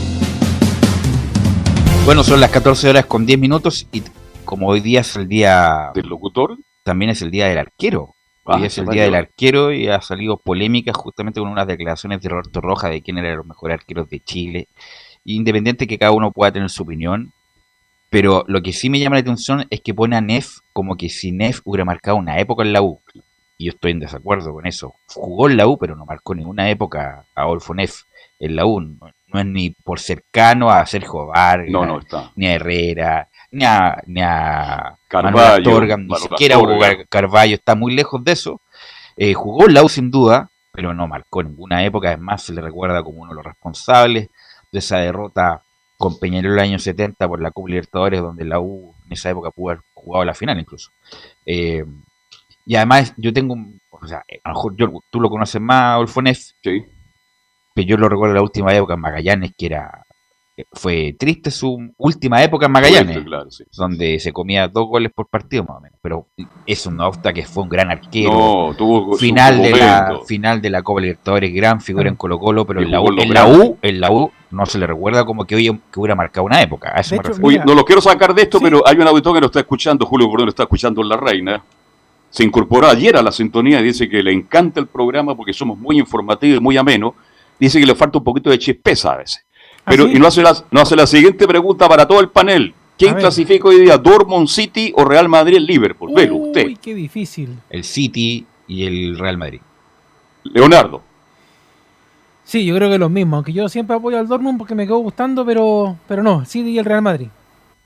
Bueno, son las 14 horas con 10 minutos y como hoy día es el día
del locutor,
también es el día del arquero.
Ah,
Hoy es el día del arquero y ha salido polémica justamente con unas declaraciones de Roberto Roja de quién eran los mejores arqueros de Chile. Independiente que cada uno pueda tener su opinión, pero lo que sí me llama la atención es que pone a Neff como que si Neff hubiera marcado una época en la U. Y yo estoy en desacuerdo con eso. Jugó en la U, pero no marcó ninguna época a Adolfo Neff en la U. No, es ni por cercano a Sergio Vargas,
No, no está.
ni a Herrera, ni a, ni a
Carvalho,
Astorga, ni siquiera
Astorga.
Hugo Car- Carvalho está muy lejos de eso. Eh, jugó en la U sin duda, pero no marcó ninguna época. Además, se le recuerda como uno de los responsables de esa derrota con Peñarol en el año 70 por la Copa Libertadores, donde la U en esa época pudo haber jugado la final incluso. Eh, y además, yo tengo, un- o sea, a lo mejor yo, tú lo conoces más, Olfonef.
Sí.
Pero yo lo recuerdo la última época en Magallanes, que era fue triste su última época en Magallanes, donde se comía dos goles por partido más o menos. Pero es un Nofta que fue un gran arquero,
no, tuvo
final de la final de la Copa Libertadores, gran figura en Colo Colo, pero en la, U, en la, U, en la U no se le recuerda como que hoy que hubiera marcado una época.
no lo quiero sacar de esto, pero hay un auditor que lo está escuchando, Julio Bordón lo está escuchando en La Reina. Se incorporó ayer a la sintonía y dice que le encanta el programa porque somos muy informativos y muy amenos. Dice que le falta un poquito de chispeza a veces. Pero, y no hace, la, no hace la siguiente pregunta para todo el panel. ¿Quién clasifica hoy día? ¿Dortmund City o Real Madrid Liverpool? Velo usted. Uy,
qué difícil.
El City y el Real Madrid.
Leonardo.
Sí, yo creo que es lo mismo, aunque yo siempre apoyo al Dortmund porque me quedó gustando, pero, pero no, City y el Real Madrid.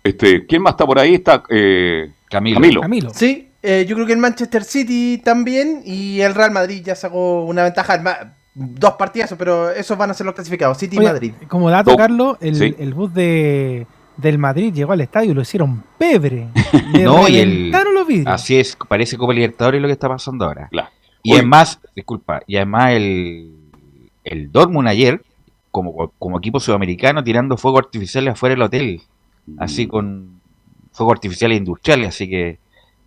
Este, ¿Quién más está por ahí? Está eh, Camilo.
Camilo. Sí, eh, yo creo que el Manchester City también y el Real Madrid ya sacó una ventaja dos partidas, pero esos van a ser los clasificados, City y Madrid.
Como dato, Carlos, el, bus de, del Madrid llegó al estadio y lo hicieron pebre.
no, y el, los vidrios. Así es, parece como Libertadores lo que está pasando ahora. Y además, disculpa, y además el, el Dortmund ayer, como, como equipo sudamericano, tirando fuego artificial afuera del hotel, así mm. con fuego artificial industriales, así que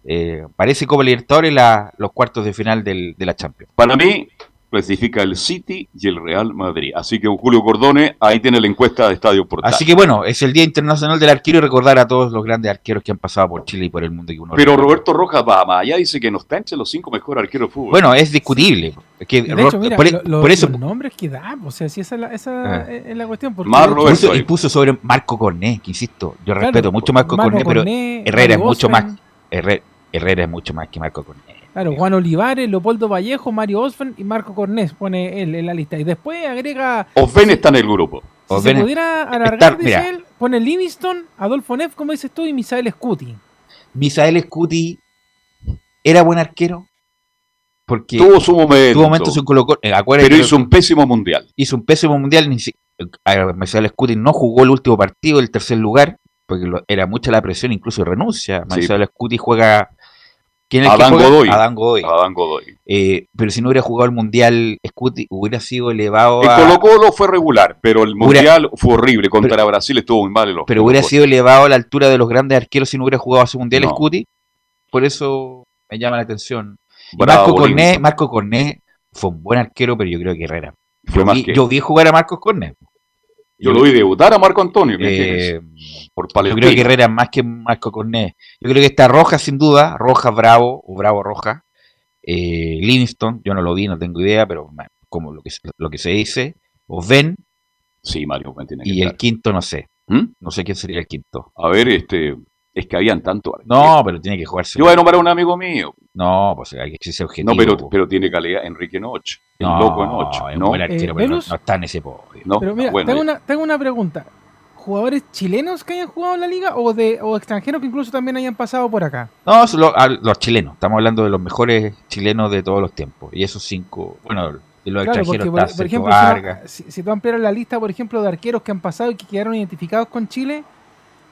eh, parece como Libertadores la, los cuartos de final del, de la Champions.
Para mí, clasifica el City y el Real Madrid. Así que Julio Cordone, ahí tiene la encuesta de Estadio Portal.
Así que bueno, es el Día Internacional del Arquero y recordar a todos los grandes arqueros que han pasado por Chile y por el mundo. Que
uno Pero Roberto Rojas va más allá, dice que no está entre los cinco mejores arqueros de fútbol.
Bueno, es discutible. que
por, e- eso, los nombres que da, o sea, si esa es la, esa ah. es la cuestión.
puso, y puso sobre Marco Corné, que insisto, yo respeto mucho Marco, Marco Corné, pero Herrera es mucho más. Herrera es mucho más que Marco Corné.
Claro, Juan Olivares, Leopoldo Vallejo, Mario Osven y Marco Cornés pone él en la lista. Y después agrega.
Osven está en el grupo.
Si se pudiera alargar, dice él, pone Livingston, Adolfo Neff, como dices tú, y Misael Scuti.
Misael Scuti era buen arquero. Porque
tuvo su momento.
Tuvo momentos en Colo
eh, Pero hizo un pésimo mundial.
Hizo un pésimo mundial. Misael Scuti no jugó el último partido, el tercer lugar, porque era mucha la presión, incluso renuncia. Misael Scuti juega
¿Quién es Adán, Godoy.
Adán Godoy.
Adán Godoy.
Eh, pero si no hubiera jugado el Mundial, Scuti hubiera sido elevado
a... El Colo Colo fue regular, pero el Mundial fue horrible. Contra Brasil estuvo muy mal.
pero hubiera sido elevado a la altura de los grandes arqueros si no hubiera jugado a su Mundial Scuti. Por eso me llama la atención. Marco, Corné, Marco Corné fue un buen arquero, pero yo creo que Herrera. Yo vi, yo vi, jugar a Marcos Corné.
Yo lo vi debutar a Marco Antonio.
Eh, por yo creo que Herrera más que Marco Corné. Yo creo que está Roja sin duda, Roja Bravo o Bravo Roja. Eh, Livingston, yo no lo vi, no tengo idea, pero como lo que, lo que se dice. O Ben.
Sí, Mario tiene
Y el quinto no sé. ¿Mm? No sé quién sería el quinto.
A ver, este, es que habían tanto.
No, pero tiene que jugarse.
Yo voy a nombrar a un amigo mío.
No, pues hay que ser objetivo.
No, pero, pero tiene calidad. Enrique Noche. El no, loco Noche.
No, arquero, pero no, está en ese podio.
No, pero mira, tengo, una, tengo una pregunta. ¿Jugadores chilenos que hayan jugado en la liga o de o extranjeros que incluso también hayan pasado por acá?
No, los chilenos. Estamos hablando de los mejores chilenos de todos los tiempos. Y esos cinco, bueno, de los extranjeros.
Porque, por, ejemplo, si, si, tú ampliaras la lista, por ejemplo, de arqueros que han pasado y que quedaron identificados con Chile,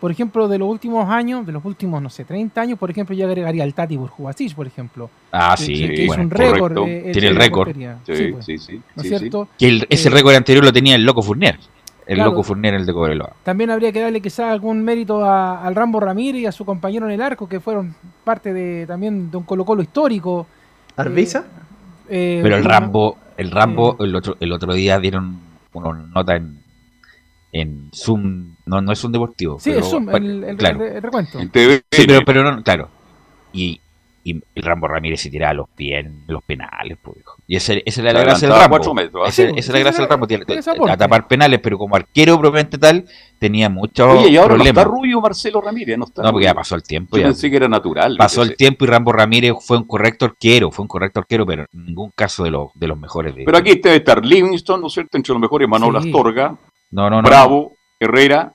por ejemplo, de los últimos años, de los últimos, no sé, 30 años, por ejemplo, yo agregaría al Tati Burjubasic, por ejemplo.
Ah, sí,
que, hizo un récord.
Tiene el récord.
Sí, pues. sí, sí,
¿No es cierto?
Que ese eh, récord anterior lo tenía el Loco Fournier. El Loco Fournier, el de Cobreloa.
También habría que darle quizás algún mérito al Rambo Ramírez y a su compañero en el arco, que fueron parte de también de un Colo-Colo histórico.
¿Arbiza?
Eh, Pero el Rambo, el Rambo, el otro, el otro día dieron una nota en, en Zoom, no, no es un deportivo.
Sí, es el,
claro.
recuento.
Sí, pero, pero no, claro. Y, y el Rambo Ramírez se tiraba los pies en los penales, pues. Y esa, esa era la gracia del Rambo. Metros, esa, esa es la gracia del Rambo, a tapar penales, pero como arquero propiamente tal, tenía muchos
Oye, y ahora problemas. No está rubio Marcelo Ramírez, no está.
No, porque ya pasó el tiempo.
Yo
ya.
pensé que era natural.
Pasó el tiempo y Rambo Ramírez fue un correcto arquero, fue un correcto arquero, pero en ningún caso de, los de los mejores. De
pero aquí debe estar Livingston, ¿no es cierto? Entre los mejores, Manuel sí. Astorga.
No, no, no.
Bravo, Herrera.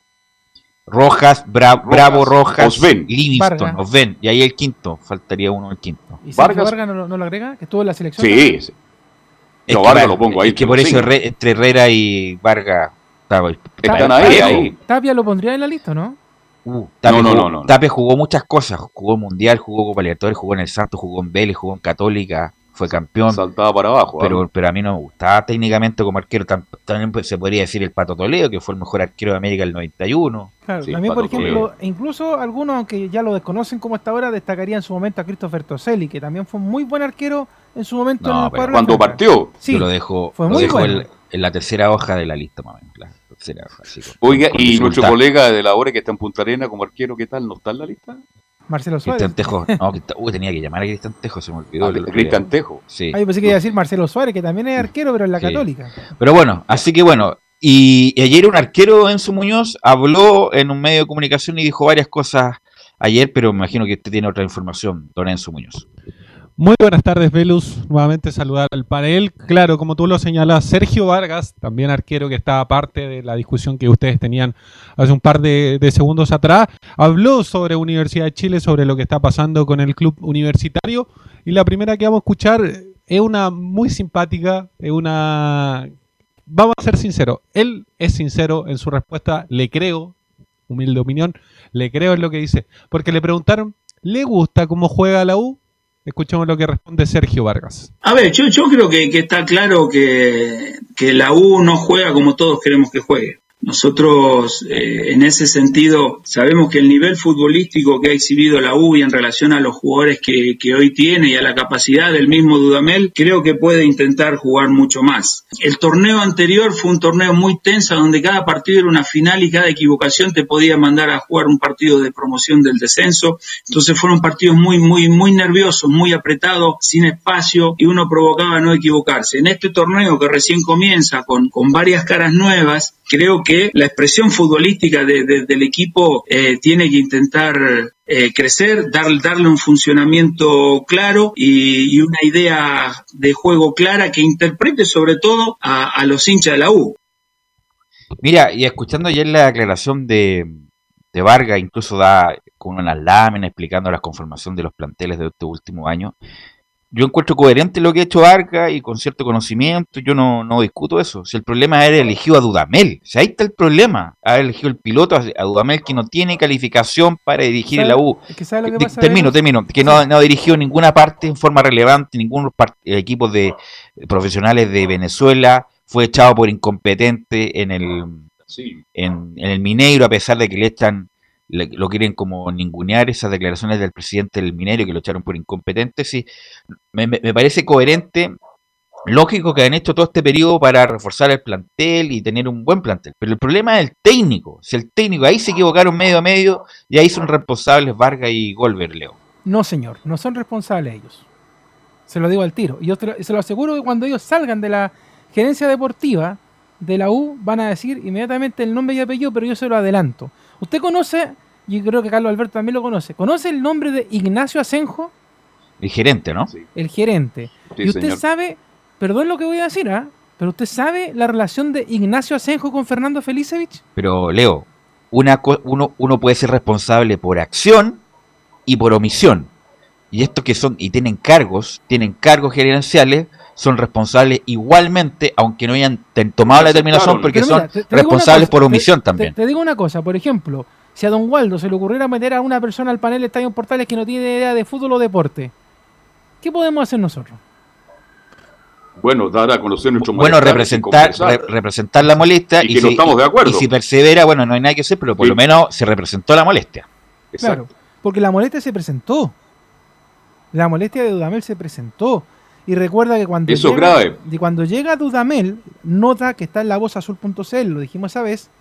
Rojas, Bravo Rojas, Osven. Livingston, Osven. Y ahí el quinto, faltaría uno el quinto.
¿Y Vargas, Vargas no, no, lo agrega? ¿Que estuvo en la selección?
Sí, sí.
Es no, Vargas lo pongo ahí. Es que por eso entre Herrera y Vargas
están ahí, ahí.
Tapia lo pondría en la lista, ¿no?
Uh, Tapia, no, no, no, Tapia jugó muchas cosas. Jugó Mundial, jugó Copa Libertadores, jugó en el Santos, jugó en Vélez, jugó en Católica. Fue campeón.
Saltaba para abajo.
Pero, pero a mí no me gustaba técnicamente como arquero. También pues, se podría decir el Pato Toledo, que fue el mejor arquero de América del 91.
Claro, también, por ejemplo, incluso algunos, aunque ya lo desconocen como hasta ahora, destacarían en su momento a Christopher Toselli, que también fue un muy buen arquero en su momento en el
Cuando partió.
Sí, Yo lo dejo, fue muy bueno. en la tercera hoja de la lista, más
Oiga, y nuestro colega de la hora que está en Punta Arena como arquero, ¿qué tal? ¿No está en la lista?
Marcelo Suárez.
Cristian Tejo. No, uy, tenía que llamar a Cristian Tejo, se me olvidó. Ah,
Cristian Tejo.
Sí. Ah, yo pensé que iba a decir Marcelo Suárez, que también es arquero, pero en la Católica.
Pero bueno, así que bueno. Y, ayer un arquero, Enzo Muñoz, habló en un medio de comunicación y dijo varias cosas ayer, pero me imagino que usted tiene otra información, don Enzo Muñoz.
Muy buenas tardes, Velus. Nuevamente saludar al panel. Claro, como tú lo señalas, Sergio Vargas, también arquero que estaba parte de la discusión que ustedes tenían hace un par de, segundos atrás, habló sobre Universidad de Chile, sobre lo que está pasando con el club universitario. Y la primera que vamos a escuchar es una muy simpática, es una... Vamos a ser sinceros, él es sincero en su respuesta, le creo, humilde opinión, le creo en lo que dice, porque le preguntaron, ¿le gusta cómo juega la U? Escuchemos lo que responde Sergio Vargas.
A ver, yo, creo que, está claro que la U no juega como todos queremos que juegue. Nosotros, eh, en ese sentido, sabemos que el nivel futbolístico que ha exhibido la U y en relación a los jugadores que, que, hoy tiene y a la capacidad del mismo Dudamel, creo que puede intentar jugar mucho más. El torneo anterior fue un torneo muy tenso donde cada partido era una final y cada equivocación te podía mandar a jugar un partido de promoción del descenso. Entonces fueron partidos muy, muy, muy nerviosos, muy apretados, sin espacio y uno provocaba no equivocarse. En este torneo que recién comienza con, con varias caras nuevas, creo que la expresión futbolística del equipo eh, tiene que intentar eh, crecer, darle un funcionamiento claro y, una idea de juego clara que interprete sobre todo a, los hinchas de la U.
Mira, y escuchando ayer la aclaración de, de Vargas, incluso da con una lámina explicando la conformación de los planteles de este último año, yo encuentro coherente lo que ha hecho Arca y con cierto conocimiento, yo no, no discuto eso. Si el problema es haber elegido a Dudamel, si ahí está el problema, haber elegido el piloto a Dudamel que no tiene calificación para dirigir la U. termino, termino, que no, no ha dirigido ninguna parte en forma relevante, ningún equipo de profesionales de Venezuela, fue echado por incompetente en el, en, en, el Mineiro, a pesar de que le lo quieren como ningunear esas declaraciones del presidente del minero que lo echaron por incompetente. Sí, me, parece coherente, lógico que han hecho todo este periodo para reforzar el plantel y tener un buen plantel. Pero el problema es el técnico. Si el técnico ahí se equivocaron medio a medio y ahí son responsables Vargas y Golver, Leo.
No, señor, no son responsables ellos. Se lo digo al tiro. Y yo se lo aseguro que cuando ellos salgan de la gerencia deportiva de la U, van a decir inmediatamente el nombre y apellido, pero yo se lo adelanto. Usted conoce, yo creo que Carlos Alberto también lo conoce, ¿conoce el nombre de Ignacio Asenjo?
El gerente, ¿no?
El gerente. y usted sabe, perdón lo que voy a decir, ¿ah? Pero usted sabe la relación de Ignacio Asenjo con Fernando Felicevich.
Pero, Leo, una uno, uno puede ser responsable por acción y por omisión. Y estos que son, y tienen cargos, tienen cargos gerenciales, son responsables igualmente, aunque no hayan tomado la determinación, porque son responsables por omisión también.
Te, digo una cosa, por ejemplo, si a Don Waldo se le ocurriera meter a una persona al panel de Estadio Portales que no tiene idea de fútbol o deporte, ¿qué podemos hacer nosotros?
Bueno, dar a conocer nuestro
Bueno, representar, representar la molestia y,
si, estamos de acuerdo.
Y si persevera, bueno, no hay nada que hacer, pero por lo menos se representó la molestia.
Claro, porque la molestia se presentó. La molestia de Dudamel se presentó. Y recuerda que cuando, llega, cuando llega Dudamel, nota que está en la voz azul.cl, lo dijimos esa vez,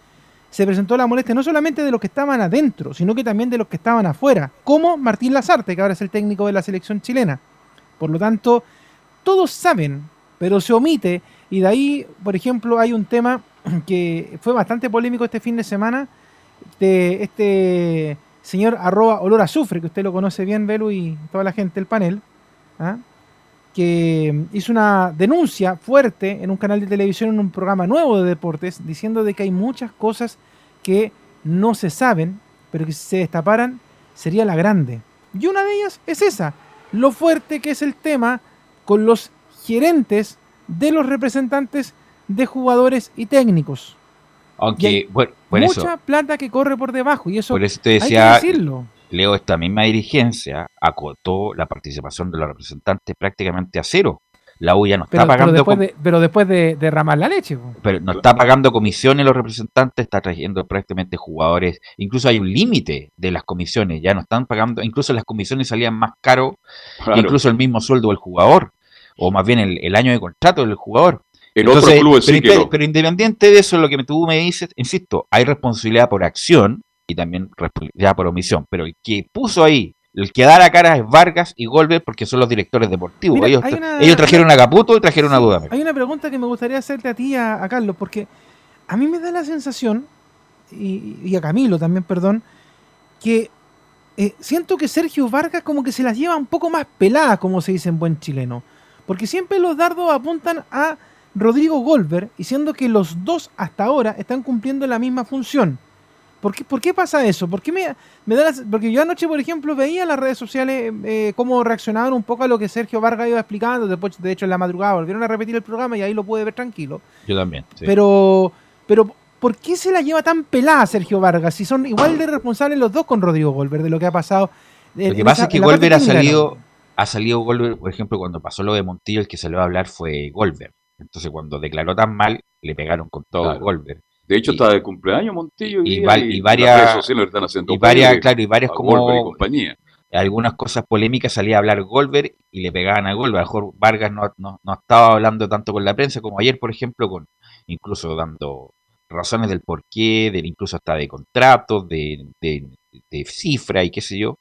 se presentó la molestia no solamente de los que estaban adentro, sino que también de los que estaban afuera, como Martín Lazarte, que ahora es el técnico de la selección chilena. Por lo tanto, todos saben, pero se omite, y de ahí, por ejemplo, hay un tema que fue bastante polémico este fin de semana, de este señor arroba olor azufre, que usted lo conoce bien, Belu, y toda la gente del panel, ¿ah? Que hizo una denuncia fuerte en un canal de televisión, en un programa nuevo de deportes, diciendo de que hay muchas cosas que no se saben, pero que si se destaparan sería la grande. Y una de ellas es esa, lo fuerte que es el tema con los gerentes de los representantes de jugadores y técnicos.
Aunque, bueno,
mucha plata que corre por debajo y eso,
hay que decirlo. Leo esta misma dirigencia, acotó la participación de los representantes prácticamente a cero. La U ya no está pagando.
Pero después, de, pero después de derramar la leche.
Pero no está pagando comisiones los representantes, está trayendo prácticamente jugadores. Incluso hay un límite de las comisiones, ya no están pagando. Incluso las comisiones salían más caro incluso el mismo sueldo del jugador, o más bien el, año de contrato del jugador. pero, pero, independiente de eso, lo que tú me dices, insisto, hay responsabilidad por acción y también responsabilidad por omisión. Pero el que puso ahí el que da la cara es Vargas y Golver porque son los directores deportivos. ellos, trajeron a Caputo y trajeron a Dudamel.
Hay una pregunta que me gustaría hacerte a ti, a, a Carlos, porque a mí me da la sensación, y, a Camilo también, perdón, que eh, siento que Sergio Vargas como que se las lleva un poco más peladas, como se dice en buen chileno. Porque siempre los dardos apuntan a Rodrigo Golver, y siendo que los dos hasta ahora están cumpliendo la misma función. ¿Por qué, ¿Por qué pasa eso? ¿Por qué me, me da porque yo anoche, por ejemplo, veía en las redes sociales eh, cómo reaccionaban un poco a lo que Sergio Vargas iba explicando. Después, de hecho, en la madrugada volvieron a repetir el programa y ahí lo pude ver tranquilo.
Yo también.
Pero, pero, ¿por qué se la lleva tan pelada Sergio Vargas? Si son igual de responsables los dos con Rodrigo Golver de lo que ha pasado.
Lo que pasa es que Golver ha salido, ha salido Golver, por ejemplo, cuando pasó lo de Montillo, el que va a hablar fue Golver. Entonces, cuando declaró tan mal, le pegaron con todo Golver.
De hecho, está de cumpleaños Montillo
y, y, varias, y varias, claro, y varias como compañía. algunas cosas polémicas salía a hablar Golver y le pegaban a Golver. A lo mejor Vargas no, no, estaba hablando tanto con la prensa como ayer, por ejemplo, con incluso dando razones del porqué, del incluso hasta de contratos, de, de, de cifra y qué sé yo.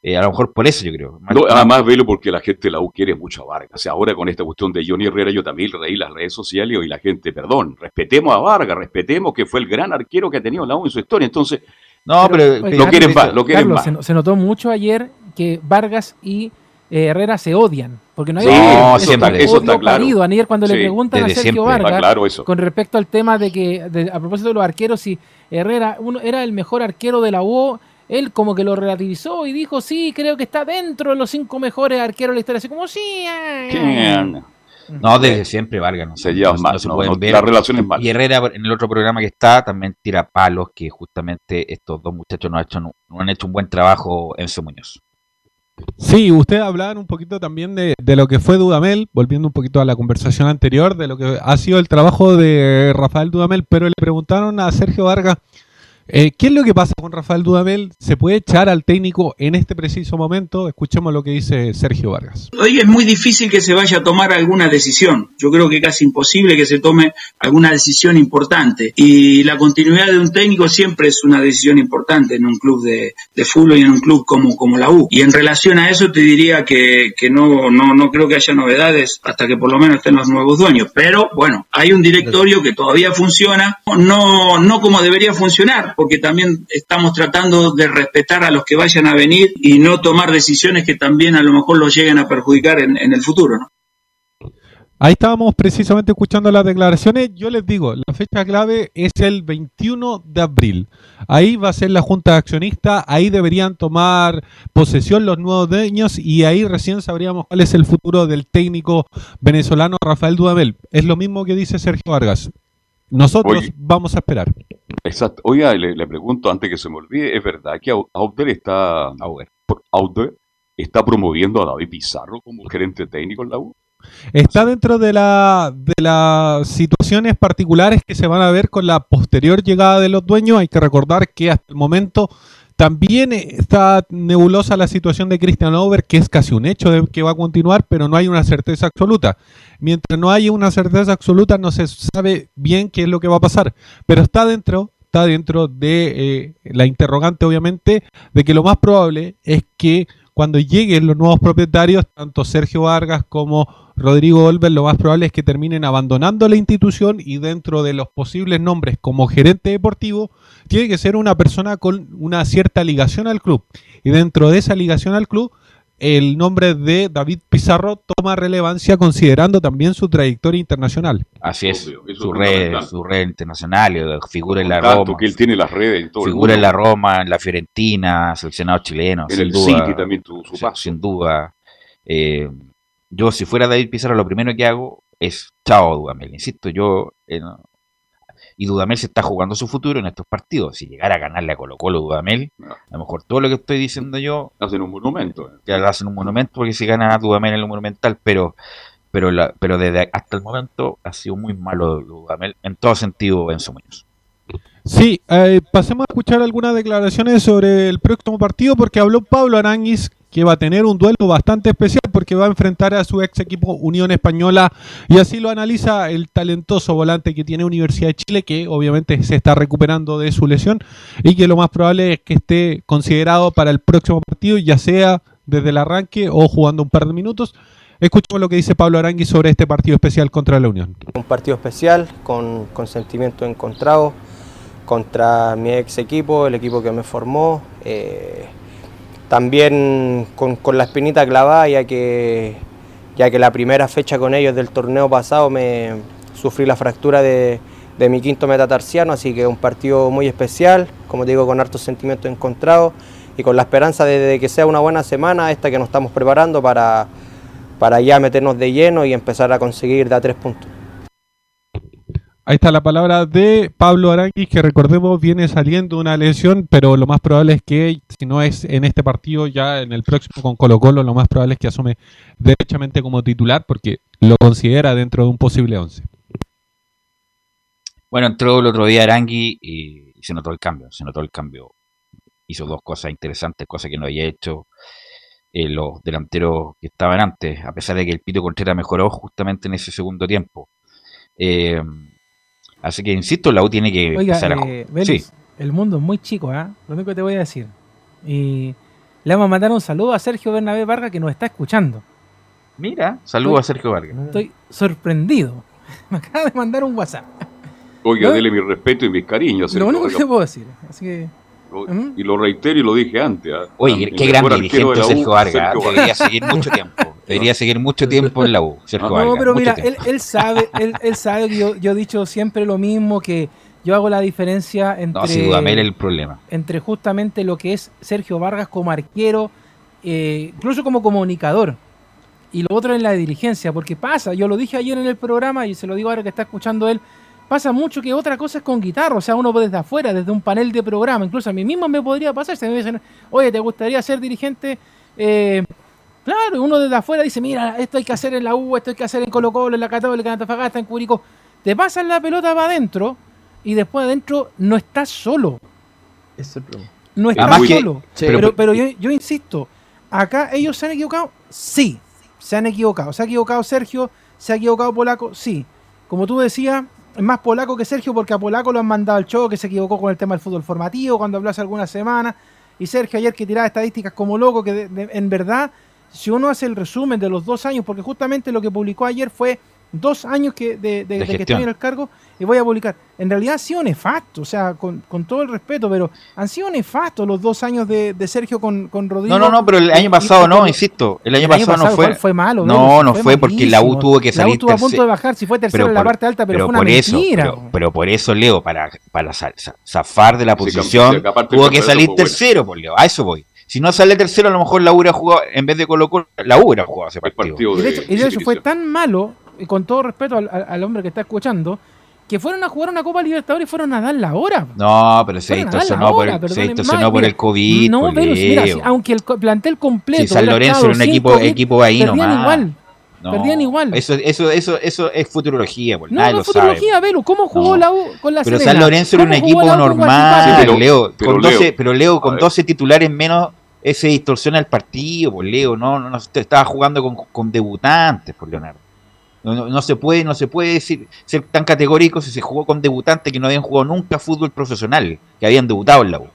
Eh, a lo mejor por eso yo creo.
además, velo porque la gente de la U quiere mucho a Vargas. O sea, ahora con esta cuestión de Johnny Herrera, yo también reí las redes sociales y la gente, perdón, respetemos a Vargas, respetemos que fue el gran arquero que ha tenido la U en su historia. Entonces, no, pero, lo quieren más, lo quieren más.
Se, notó mucho ayer que Vargas y eh, Herrera se odian. Porque no hay
no, siempre, eso está claro.
Ayer cuando le preguntan a Sergio Vargas con respecto al tema de que, a propósito de los arqueros, si Herrera uno, era el mejor arquero de la U él como que lo relativizó y dijo, sí, creo que está dentro de los cinco mejores arqueros de la historia. Así como, sí.
no, desde siempre Vargas no
se lleva mal, no, la relación es mala.
Y Herrera en el otro programa que está también tira palos que justamente estos dos muchachos no, han hecho, no, han hecho un buen trabajo en su Muñoz.
Sí, ustedes hablaban un poquito también de, de, lo que fue Dudamel, volviendo un poquito a la conversación anterior, de lo que ha sido el trabajo de Rafael Dudamel, pero le preguntaron a Sergio Vargas eh, ¿Qué es lo que pasa con Rafael Dudamel? ¿Se puede echar al técnico en este preciso momento? Escuchemos lo que dice Sergio Vargas.
Hoy es muy difícil que se vaya a tomar alguna decisión. Yo creo que casi imposible que se tome alguna decisión importante. Y la continuidad de un técnico siempre es una decisión importante en un club de, fútbol y en un club como, como la U. Y en relación a eso te diría que, no, no, no creo que haya novedades hasta que por lo menos estén los nuevos dueños. Pero bueno, hay un directorio que todavía funciona, no, no como debería funcionar porque también estamos tratando de respetar a los que vayan a venir y no tomar decisiones que también a lo mejor los lleguen a perjudicar en, el futuro. ¿no?
Ahí estábamos precisamente escuchando las declaraciones. Yo les digo, la fecha clave es el 21 de abril. Ahí va a ser la Junta de Accionistas, ahí deberían tomar posesión los nuevos dueños y ahí recién sabríamos cuál es el futuro del técnico venezolano Rafael Dudamel. Es lo mismo que dice Sergio Vargas. Nosotros vamos a esperar.
Exacto. Oiga, le, pregunto antes que se me olvide, ¿es verdad que Auder está, está promoviendo a David Pizarro como gerente técnico en la U?
Está dentro de, la, de las situaciones particulares que se van a ver con la posterior llegada de los dueños. Hay que recordar que hasta el momento también está nebulosa la situación de Christian Over, que es casi un hecho de que va a continuar, pero no hay una certeza absoluta. Mientras no haya una certeza absoluta, no se sabe bien qué es lo que va a pasar. Pero está dentro, está dentro de eh, la interrogante, obviamente, de que lo más probable es que cuando lleguen los nuevos propietarios, tanto Sergio Vargas como Rodrigo Olver, lo más probable es que terminen abandonando la institución y dentro de los posibles nombres como gerente deportivo, tiene que ser una persona con una cierta ligación al club. Y dentro de esa ligación al club, el nombre de David Pizarro toma relevancia considerando también su trayectoria internacional.
Así es, su, red, su red internacional, figura en la Roma.
que él tiene las redes
Figura en la Roma, en la Fiorentina, seleccionado chileno. En el City también su Sin duda. Eh, yo, si fuera David Pizarro, lo primero que hago es chao, Duamel. Insisto, yo. Eh, y Dudamel se está jugando su futuro en estos partidos. Si llegara a ganarle a Colo Colo Dudamel, a lo mejor todo lo que estoy diciendo yo...
Hacen un monumento.
Ya hacen un monumento porque si gana a Dudamel en el monumental, pero pero pero desde hasta el momento ha sido muy malo Dudamel en todo sentido en su Muñoz.
Sí, eh, pasemos a escuchar algunas declaraciones sobre el próximo partido porque habló Pablo Aranguis que va a tener un duelo bastante especial porque va a enfrentar a su ex equipo Unión Española y así lo analiza el talentoso volante que tiene Universidad de Chile que obviamente se está recuperando de su lesión y que lo más probable es que esté considerado para el próximo partido ya sea desde el arranque o jugando un par de minutos. Escuchemos lo que dice Pablo Aranguis sobre este partido especial contra la Unión.
Un partido especial con, con sentimientos encontrados contra mi ex equipo, el equipo que me formó. Eh, también con, la espinita clavada, ya que, ya que la primera fecha con ellos del torneo pasado me sufrí la fractura de, mi quinto metatarsiano, así que un partido muy especial, como digo, con hartos sentimientos encontrados y con la esperanza de, que sea una buena semana esta que nos estamos preparando para, para ya meternos de lleno y empezar a conseguir de tres puntos.
Ahí está la palabra de Pablo Aranguis, que recordemos viene saliendo una lesión, pero lo más probable es que, si no es en este partido, ya en el próximo con Colo Colo, lo más probable es que asume derechamente como titular, porque lo considera dentro de un posible 11.
Bueno, entró el otro día Arangui y se notó el cambio, se notó el cambio. Hizo dos cosas interesantes, cosas que no había hecho eh, los delanteros que estaban antes, a pesar de que el Pito Contreras mejoró justamente en ese segundo tiempo. Eh, Así que insisto, la U tiene que
Oiga, eh, el mundo es muy chico, ¿ah? Lo único que te voy a decir. Y le vamos a mandar un saludo a Sergio Bernabé Vargas que nos está escuchando.
Mira, saludo a Sergio Vargas.
Estoy sorprendido. Me acaba de mandar un WhatsApp.
Oiga, dele mi respeto y mis cariños.
Lo único que te puedo decir. Así que.
¿Mm? Y lo reitero y lo dije antes. ¿ah?
Oye, qué gran dirigente Sergio Vargas. Debería seguir mucho tiempo. Debería seguir mucho tiempo en la U.
no, pero mira, él, sabe, él, sabe que yo, he dicho siempre lo mismo, que yo hago la diferencia entre.
No, sin duda, el problema.
Entre justamente lo que es Sergio Vargas como arquero, eh, incluso como comunicador. Y lo otro es la dirigencia, porque pasa, yo lo dije ayer en el programa y se lo digo ahora que está escuchando él, pasa mucho que otra cosa es con guitarra, o sea, uno desde afuera, desde un panel de programa, incluso a mí mismo me podría pasar, se me dicen, oye, ¿te gustaría ser dirigente? Eh, Claro, uno desde afuera dice, mira, esto hay que hacer en la U, esto hay que hacer en Colo Colo, en la Católica, en Antofagasta, en Curicó. Te pasan la pelota para adentro y después adentro no estás solo. No estás solo. pero, pero yo, yo, insisto, acá ellos se han equivocado, sí, se han equivocado. Se ha equivocado Sergio, se ha equivocado Polaco, sí. Como tú decías, es más Polaco que Sergio porque a Polaco lo han mandado al show que se equivocó con el tema del fútbol formativo cuando habló hace algunas semanas. Y Sergio ayer que tiraba estadísticas como loco, que en verdad si uno hace el resumen de los dos años, porque justamente lo que publicó ayer fue dos años que de, que estoy en el cargo y voy a publicar. En realidad ha sido nefasto, o sea, con, todo el respeto, pero han sido nefastos los dos años de, Sergio con, con, Rodrigo.
No, no, no, pero el año pasado no, insisto. El año, pasado, no fue.
fue malo.
No, no fue, porque la U tuvo que salir.
La U estuvo a punto de bajar, si fue tercero en la parte alta, pero, fue una por eso,
mentira. Pero, por eso, Leo, para, para zafar de la posición, tuvo que salir tercero, por Leo. A eso voy. Si no sale tercero, a lo mejor la U jugado, en vez de Colo Colo, la U jugado ese partido.
y de hecho, fue tan malo, y con todo respeto al, hombre que está escuchando, que fueron a jugar una Copa Libertadores y fueron a dar la hora.
No, pero se distorsionó, por, el, se distorsionó por el COVID.
No, pero mira, aunque el plantel completo. Si
San Lorenzo era un equipo, equipo ahí
perdían igual. perdían igual.
Eso, eso, eso, eso es futurología.
Por, no, no es futurología, Velo. ¿Cómo jugó la U con la
Pero San Lorenzo era un equipo normal. pero, Leo, con 12, pero Leo, con 12 titulares menos ese distorsiona el partido, por Leo, no, no, no estaba jugando con, debutantes, por Leonardo. No, se puede, no se puede decir, ser tan categórico si se jugó con debutantes que no habían jugado nunca fútbol profesional, que habían debutado en la U.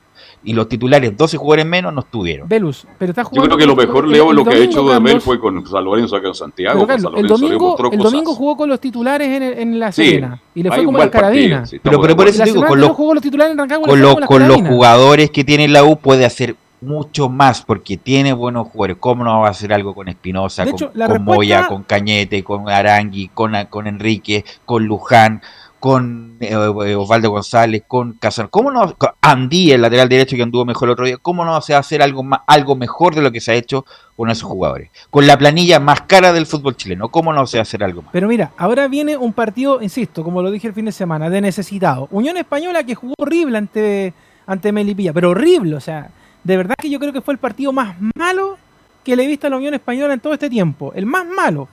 Y los titulares, 12 jugadores menos, no estuvieron.
Velus, pero está
jugando. Yo creo que lo mejor, Leo, lo que ha hecho Dudamel fue con San Lorenzo acá en Santiago.
el, domingo, el domingo jugó con los titulares en, en la Serena y le fue como la carabina.
pero, pero por eso digo, con, los, con, los, con los jugadores que tiene la U puede hacer mucho más porque tiene buenos jugadores. ¿Cómo no va a hacer algo con Espinosa, con, con Moya, con Cañete, con Arangui, con, con Enrique, con Luján? con eh, eh, Osvaldo González, con Casanova. ¿Cómo no? Andí, el lateral derecho que anduvo mejor el otro día. ¿Cómo no se va a hacer algo, más, algo mejor de lo que se ha hecho con esos jugadores? Con la planilla más cara del fútbol chileno. ¿Cómo no se va a hacer algo más?
Pero mira, ahora viene un partido, insisto, como lo dije el fin de semana, de necesitado. Unión Española que jugó horrible ante, ante Melipilla, pero horrible. O sea, de verdad que yo creo que fue el partido más malo que le he visto a la Unión Española en todo este tiempo. El más malo.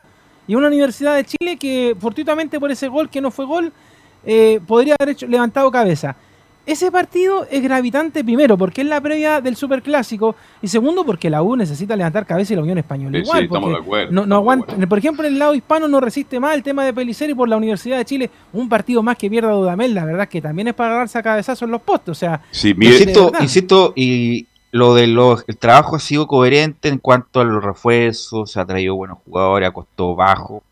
Y una Universidad de Chile que, fortuitamente por ese gol que no fue gol, eh, podría haber hecho, levantado cabeza. Ese partido es gravitante primero porque es la previa del superclásico y segundo porque la U necesita levantar cabeza y la Unión Española igual. no, no aguanta, por ejemplo, en el lado hispano no resiste más el tema de Peliceri por la Universidad de Chile. Un partido más que pierda Dudamel, la verdad que también es para agarrarse a cabezazo en los postes. O sea,
insisto, insisto, y lo del el trabajo ha sido coherente en cuanto a los refuerzos, se ha traído buenos jugadores a costo bajo.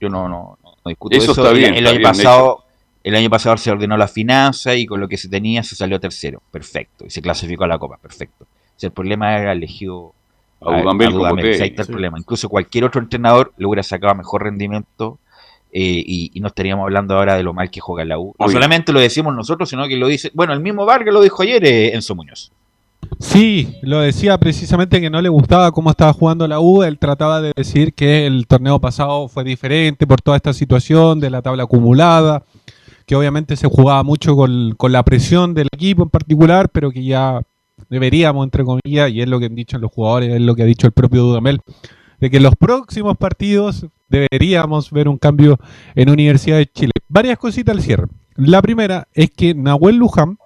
Yo no, no, no discuto eso. Está bien, el, año pasado. El año pasado se ordenó la finanza y con lo que se tenía se salió tercero. Perfecto. Y se clasificó a la Copa. Perfecto. el problema era elegido a, a, Ahí está el problema. Incluso cualquier otro entrenador le hubiera sacado mejor rendimiento eh, y, no estaríamos hablando ahora de lo mal que juega la U. No solamente lo decimos nosotros, sino que lo dice. Bueno, el mismo Vargas lo dijo ayer eh, Enzo Muñoz.
Sí, lo decía precisamente que no le gustaba cómo estaba jugando la U. Él trataba de decir que el torneo pasado fue diferente por toda esta situación de la tabla acumulada que obviamente se jugaba mucho con, la presión del equipo en particular, pero que ya deberíamos, entre comillas, y es lo que han dicho los jugadores, es lo que ha dicho el propio Dudamel, de que en los próximos partidos deberíamos ver un cambio en Universidad de Chile. Varias cositas al cierre. La primera es que Nahuel Luján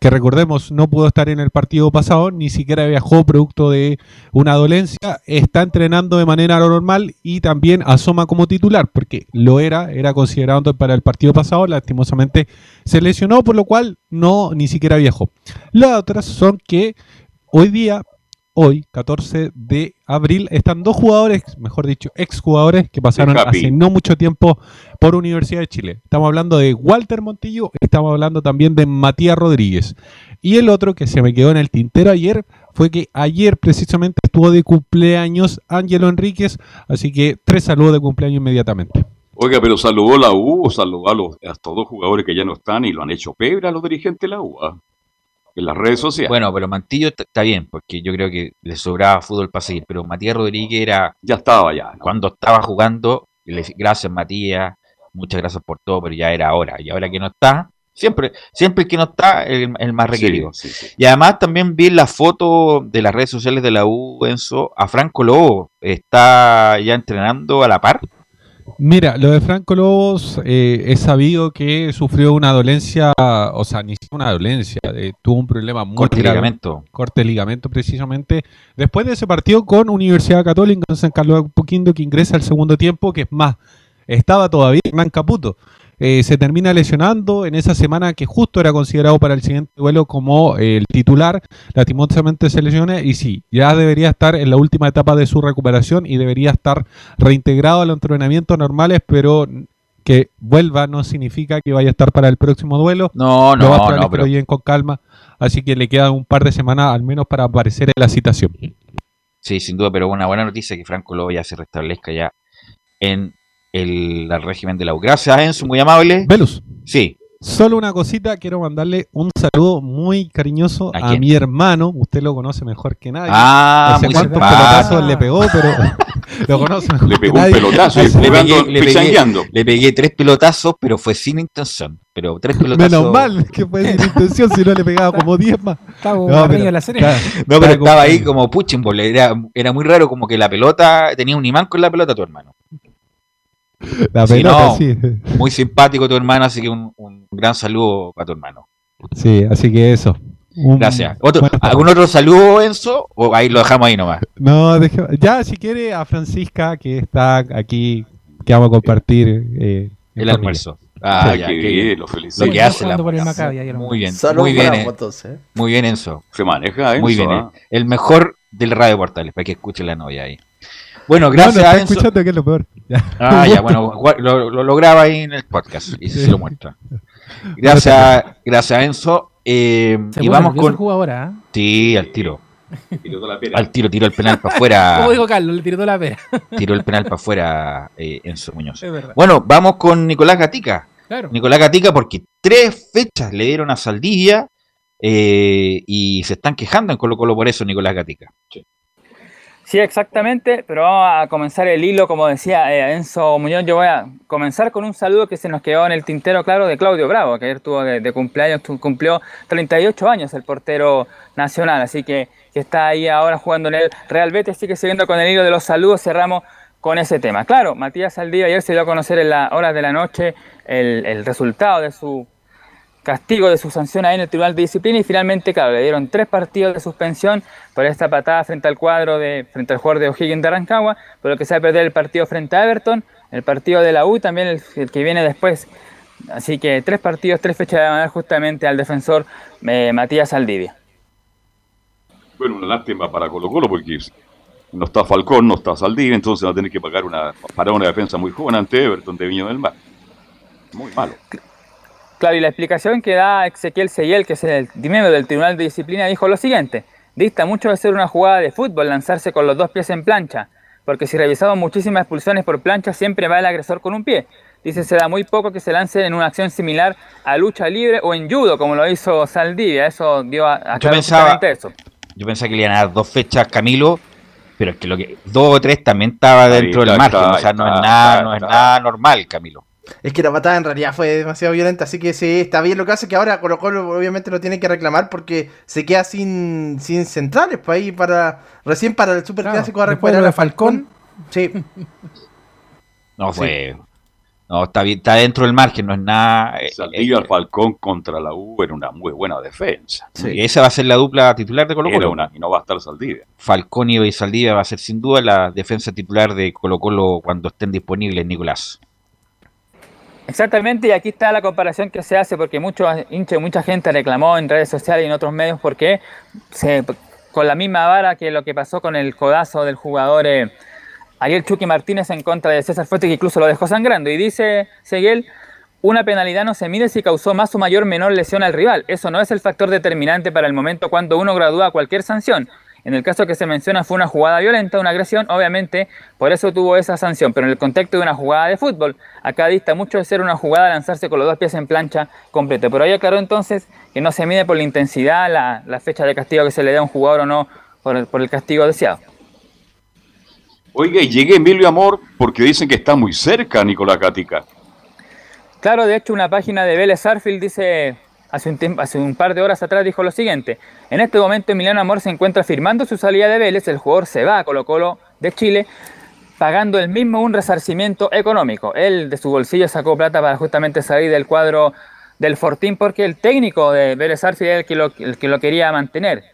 que recordemos no pudo estar en el partido pasado, ni siquiera viajó producto de una dolencia, está entrenando de manera normal y también asoma como titular, porque lo era, era considerado para el partido pasado, lastimosamente se lesionó, por lo cual no ni siquiera viajó. Las otras son que hoy día hoy, 14 de abril, están dos jugadores, mejor dicho, exjugadores que pasaron hace no mucho tiempo por Universidad de Chile. Estamos hablando de Walter Montillo, estamos hablando también de Matías Rodríguez. Y el otro que se me quedó en el tintero ayer fue que ayer precisamente estuvo de cumpleaños Ángelo Enríquez, así que tres saludos de cumpleaños inmediatamente.
Oiga, pero saludó la U saludó a, los, a estos dos jugadores que ya no están y lo han hecho pebre a los dirigentes de la U. ¿ah? En las redes sociales.
Bueno, pero Mantillo está bien, porque yo creo que le sobraba fútbol para seguir, pero Matías Rodríguez era...
Ya estaba ya.
Cuando estaba jugando, gracias Matías, muchas gracias por todo, pero ya era hora. Y ahora que no está, siempre, siempre el que no está, el, el más requerido. Y además también vi la foto de las redes sociales de la U, Enzo, a Franco Lobo, está ya entrenando a la par.
Mira, lo de Franco Lobos eh, es sabido que sufrió una dolencia, o sea, ni siquiera una dolencia, tuvo un problema muy
corte grave, ligamento.
corte de ligamento precisamente. Después de ese partido con Universidad Católica en San Carlos Apoquindo que ingresa al segundo tiempo, que es más, estaba todavía Hernán Caputo. Eh, se termina lesionando en esa semana que justo era considerado para el siguiente duelo como eh, el titular, lastimosamente se lesiona y sí, ya debería estar en la última etapa de su recuperación y debería estar reintegrado a los entrenamientos normales, pero que vuelva no significa que vaya a estar para el próximo duelo.
No, no, no, no
pero bien con calma, así que le quedan un par de semanas al menos para aparecer en la citación.
Sí, sin duda, pero una buena noticia que Franco Lobo ya se restablezca ya en el, régimen de la U. Gracias, Enzo, muy amable.
Velus.
Sí.
Solo una cosita, quiero mandarle un saludo muy cariñoso a, mi hermano. Usted lo conoce mejor que nadie.
Ah, no sé
cuántos pelotazos le pegó, pero lo conoce mejor
Le pegó un pelotazo, le,
pegué, le, pegué, le, pegué, tres pelotazos, pero fue sin intención. Pero tres pelotazos.
Menos mal que fue sin intención, si no le pegaba como diez más.
no, pero, la serie. no, pero estaba ahí como puching, era, era muy raro, como que la pelota tenía un imán con la pelota tu hermano.
La pelota, sí.
Muy simpático tu hermano, así que un, gran saludo para tu hermano.
Sí, así que eso.
Gracias. ¿Algún otro saludo, Enzo? ¿O ahí lo dejamos ahí nomás?
No, ya si quiere a Francisca, que está aquí, que vamos a compartir
eh, el almuerzo. Ah, ya,
bien, lo felicito.
Lo que hace la Muy bien, muy bien, eh. muy bien, Enzo.
Se maneja, Enzo.
Muy bien, ¿ah? eh. el mejor del Radio Portales, para que escuche la novia ahí. Bueno, gracias a Enzo.
escuchando que es lo peor.
Ah, ya, bueno, lo, lo, graba ahí en el podcast y se lo muestra. Gracias, gracias Enzo. Eh, y vamos con.
ahora,
Sí, al tiro. Al tiro, tiró el penal para afuera.
Como dijo Carlos, le tiró la pera.
tiró el penal para afuera eh, Enzo Muñoz. Bueno, vamos con Nicolás Gatica. Nicolás Gatica, porque tres fechas le dieron a Saldivia eh, y se están quejando en Colo Colo por eso, Nicolás Gatica.
Sí. Exactamente, pero vamos a comenzar el hilo, como decía eh, Enzo Muñoz, yo voy a comenzar con un saludo que se nos quedó en el tintero, claro, de Claudio Bravo, que ayer tuvo de, cumpleaños, cumplió 38 años el portero nacional, así que, está ahí ahora jugando en el Real Betis, así que siguiendo con el hilo de los saludos, cerramos con ese tema. Claro, Matías Saldivia ayer se dio a conocer en las horas de la noche el, resultado de su castigo, de su sanción ahí en el Tribunal de Disciplina y finalmente, claro, le dieron tres partidos de suspensión por esta patada frente al cuadro, de frente al jugador de O'Higgins de Rancagua, por lo que se va a perder el partido frente a Everton, el partido de la U también el, que viene después. Así que tres partidos, tres fechas de mandar justamente al defensor eh, Matías Saldivia.
Bueno, una lástima para Colo Colo porque no está Falcón, no está Saldivia, entonces va a tener que pagar una, para una defensa muy joven ante Everton de Viña del Mar. Muy malo.
Claro, y la explicación que da Ezequiel Seyel, que es el miembro del Tribunal de Disciplina, dijo lo siguiente. Dista mucho de ser una jugada de fútbol lanzarse con los dos pies en plancha, porque si revisamos muchísimas expulsiones por plancha, siempre va el agresor con un pie. Dice, se da muy poco que se lance en una acción similar a lucha libre o en judo, como lo hizo Saldivia. Eso dio a, a
yo pensaba, eso. Yo pensaba que le iban a dar dos fechas Camilo, pero es que lo que dos o tres también estaba dentro del margen. o sea, no es nada, no es nada normal, Camilo.
Es que la patada en realidad fue demasiado violenta, así que sí, está bien. Lo que hace que ahora Colo Colo obviamente lo tiene que reclamar porque se queda sin, sin centrales para ahí para recién para el Super Clásico a recuperar a Falcón. Sí.
no fue. No, está bien, está dentro del margen, no es nada.
Eh, Saldivia al eh, Falcón contra la U era una muy buena defensa.
Y esa va a ser la dupla titular de Colo Colo.
y no va a estar Saldivia.
Falcón y Saldivia va a ser sin duda la defensa titular de Colo Colo cuando estén disponibles, Nicolás.
Exactamente, y aquí está la comparación que se hace porque muchos hinchas, mucha gente reclamó en redes sociales y en otros medios porque se, con la misma vara que lo que pasó con el codazo del jugador eh, Ariel Chucky Martínez en contra de César Fuerte, que incluso lo dejó sangrando. Y dice Seguel, una penalidad no se mide si causó más o mayor menor lesión al rival. Eso no es el factor determinante para el momento cuando uno gradúa cualquier sanción. En el caso que se menciona fue una jugada violenta, una agresión, obviamente por eso tuvo esa sanción, pero en el contexto de una jugada de fútbol, acá dista mucho de ser una jugada lanzarse con los dos pies en plancha completo. Pero ahí aclaró entonces que no se mide por la intensidad, la, fecha de castigo que se le da a un jugador o no por el, por el castigo deseado.
Oiga, y llegué Emilio Amor porque dicen que está muy cerca Nicolás Gatica.
Claro, de hecho una página de Vélez Arfield dice hace un, hace un par de horas atrás dijo lo siguiente. En este momento Emiliano Amor se encuentra firmando su salida de Vélez, el jugador se va a Colo Colo de Chile, pagando el mismo un resarcimiento económico. Él de su bolsillo sacó plata para justamente salir del cuadro del Fortín porque el técnico de Vélez Arfield es el que lo, el que lo quería mantener.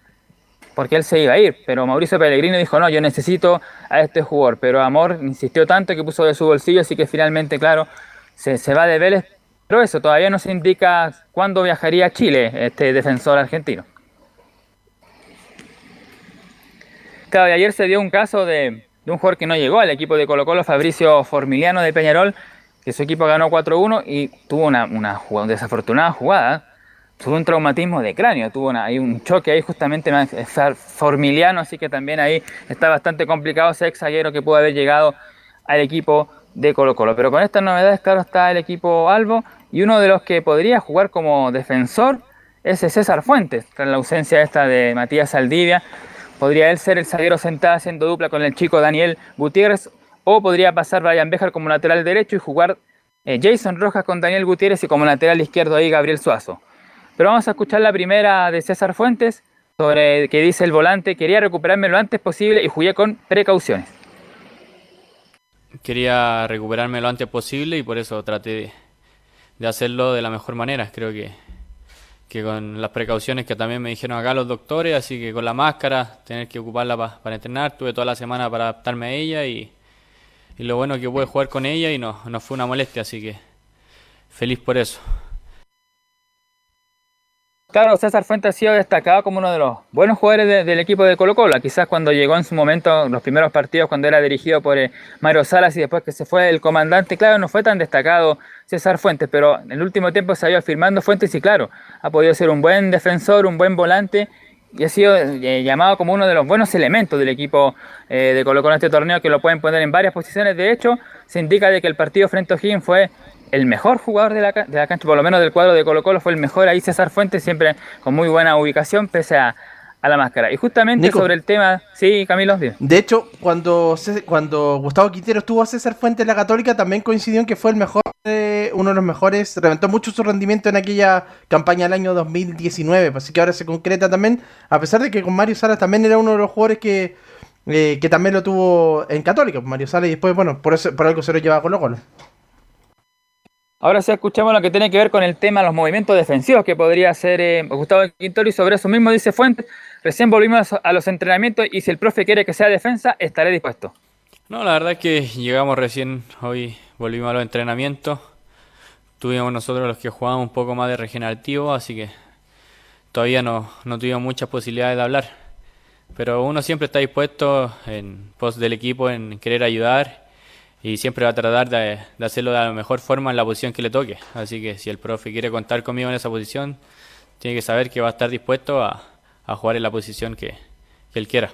Porque él se iba a ir, pero Mauricio Pellegrino dijo, no, yo necesito a este jugador. Pero Amor insistió tanto que puso de su bolsillo, así que finalmente, claro, se, se va de Vélez pero eso, todavía no se indica cuándo viajaría a Chile este defensor argentino. Claro, y ayer se dio un caso de, un jugador que no llegó al equipo de Colo Colo, Fabricio Formiliano de Peñarol, que su equipo ganó 4-1 y tuvo una, una, desafortunada jugada, tuvo un traumatismo de cráneo, tuvo ahí un choque ahí justamente Formiliano, así que también ahí está bastante complicado ese ex que pudo haber llegado al equipo de Colo Colo. Pero con estas novedades, claro, está el equipo Albo y uno de los que podría jugar como defensor es César Fuentes, tras la ausencia esta de Matías Saldivia. Podría él ser el zaguero sentado haciendo dupla con el chico Daniel Gutiérrez o podría pasar Brian Bejar como lateral derecho y jugar eh, Jason Rojas con Daniel Gutiérrez y como lateral izquierdo ahí Gabriel Suazo. Pero vamos a escuchar la primera de César Fuentes sobre que dice el volante, quería recuperarme lo antes posible y jugué con precauciones
quería recuperarme lo antes posible y por eso traté de, hacerlo de la mejor manera. Creo que, que con las precauciones que también me dijeron acá los doctores, así que con la máscara, tener que ocuparla para entrenar, tuve toda la semana para adaptarme a ella y, y lo bueno que pude jugar con ella y no, no fue una molestia, así que feliz por eso.
Claro, César Fuentes ha sido destacado como uno de los buenos jugadores del equipo de Colo Colo. Quizás cuando llegó en su momento, los primeros partidos, cuando era dirigido por eh, Mario Salas y después que se fue el comandante, claro, no fue tan destacado César Fuentes, pero en el último tiempo se ha ido firmando Fuentes y claro, ha podido ser un buen defensor, un buen volante y ha sido eh, llamado como uno de los buenos elementos del equipo eh, de Colo Colo en este torneo, que lo pueden poner en varias posiciones. De hecho, se indica de que el partido frente a O'Higgins fue el mejor jugador de la, de la, cancha, por lo menos del cuadro de Colo Colo, fue el mejor ahí César Fuentes, siempre con muy buena ubicación, pese a, a la máscara. Y justamente sobre el tema, sí, Camilo.
De hecho, cuando, cuando Gustavo Quintero estuvo a César Fuentes en la Católica, también coincidió en que fue el mejor, uno de los mejores, reventó mucho su rendimiento en aquella campaña del año 2019, pues así que ahora se concreta también, a pesar de que con Mario Salas también era uno de los jugadores que, eh, que también lo tuvo en Católica, pues Mario Salas, y después, bueno, por, eso, por algo se lo lleva a Colo Colo.
Ahora sí escuchamos lo que tiene que ver con el tema de los movimientos defensivos que podría hacer eh, Gustavo Quintero y sobre eso mismo dice Fuentes, recién volvimos a los entrenamientos y si el profe quiere que sea defensa, estaré dispuesto.
No, la verdad es que llegamos recién, hoy volvimos a los entrenamientos, tuvimos nosotros los que jugamos un poco más de regenerativo, así que todavía no, no tuvimos muchas posibilidades de hablar. Pero uno siempre está dispuesto en pos del equipo en querer ayudar y siempre va a tratar de, hacerlo de la mejor forma en la posición que le toque. Así que si el profe quiere contar conmigo en esa posición, tiene que saber que va a estar dispuesto a, jugar en la posición que, él quiera.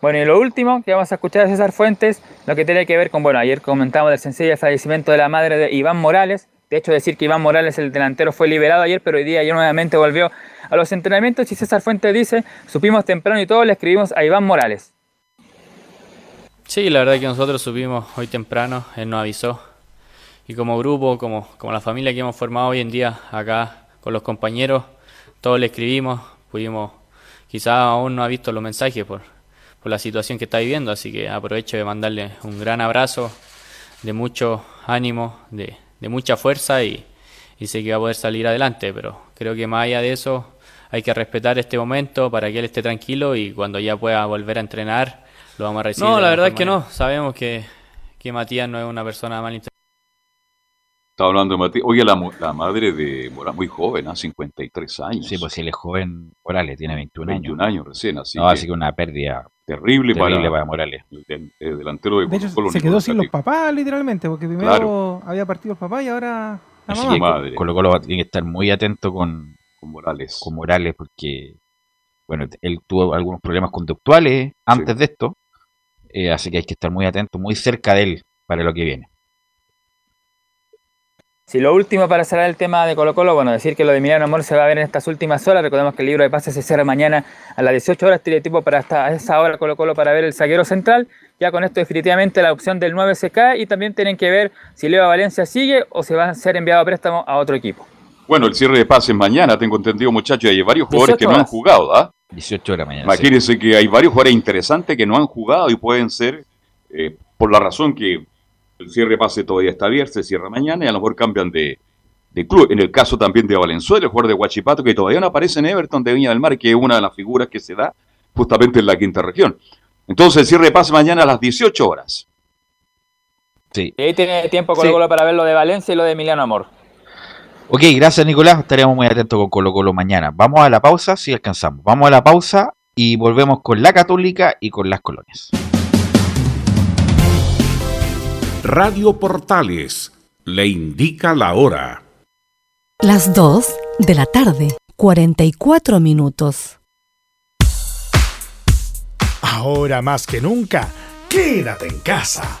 Bueno, y lo último que vamos a escuchar de César Fuentes, lo que tiene que ver con, bueno, ayer comentamos del sencillo fallecimiento de la madre de Iván Morales. De hecho, decir que Iván Morales, el delantero, fue liberado ayer, pero hoy día ya nuevamente volvió a los entrenamientos y César Fuentes dice, supimos temprano y todo, le escribimos a Iván Morales.
Sí, la verdad que nosotros subimos hoy temprano, él nos avisó. Y como grupo, como, como la familia que hemos formado hoy en día acá con los compañeros, todos le escribimos, pudimos, quizás aún no ha visto los mensajes por, por la situación que está viviendo, así que aprovecho de mandarle un gran abrazo, de mucho ánimo, de, de mucha fuerza y, y sé que va a poder salir adelante, pero creo que más allá de eso hay que respetar este momento para que él esté tranquilo y cuando ya pueda volver a entrenar, vamos a recibir. No, la, verdad es que no. Sabemos que, que Matías no es una persona mal
Estaba hablando de Matías. Oye, la, la madre de Morales, muy joven, a ¿ah? 53 años.
Sí, pues si él es joven, Morales tiene 21,
21 años. recién, así.
No, así que una pérdida
terrible,
para, Morales.
El, delantero de,
de hecho, se quedó sin los papás, literalmente, porque primero había partido el papá y ahora la
mamá. Madre. Colo Colo tiene que estar muy atento con, con Morales. Con Morales, porque bueno, él tuvo algunos problemas conductuales antes de esto eh, así que hay que estar muy atento, muy cerca de él para lo que viene.
Si lo último para cerrar el tema de Colo Colo, bueno, decir que lo de Emiliano Amor se va a ver en estas últimas horas. Recordemos que el libro de pases se cierra mañana a las 18 horas, tiene tipo para hasta esa hora Colo Colo para ver el zaguero central. Ya con esto definitivamente la opción del 9 se cae y también tienen que ver si Leo Valencia sigue o se va a ser enviado a préstamo a otro equipo.
Bueno, el cierre de pases mañana, tengo entendido muchachos, hay varios jugadores que no han jugado, ¿ah?
18 horas mañana.
Imagínense que hay varios jugadores interesantes que no han jugado y pueden ser, eh, por la razón que el cierre pase todavía está abierto, se cierra mañana y a lo mejor cambian de, club. En el caso también de Valenzuela, el jugador de Huachipato, que todavía no aparece en Everton de Viña del Mar, que es una de las figuras que se da justamente en la quinta región. Entonces el cierre de pase mañana a las 18 horas.
Sí. Y ahí tiene tiempo Colo Colo para ver lo de Valencia y lo de Emiliano Amor.
Ok, gracias Nicolás. Estaremos muy atentos con Colo Colo mañana. Vamos a la pausa si alcanzamos. Vamos a la pausa y volvemos con la Católica y con las colonias.
Radio Portales le indica la hora.
Las 2 de la tarde, 44 minutos.
Ahora más que nunca, quédate en casa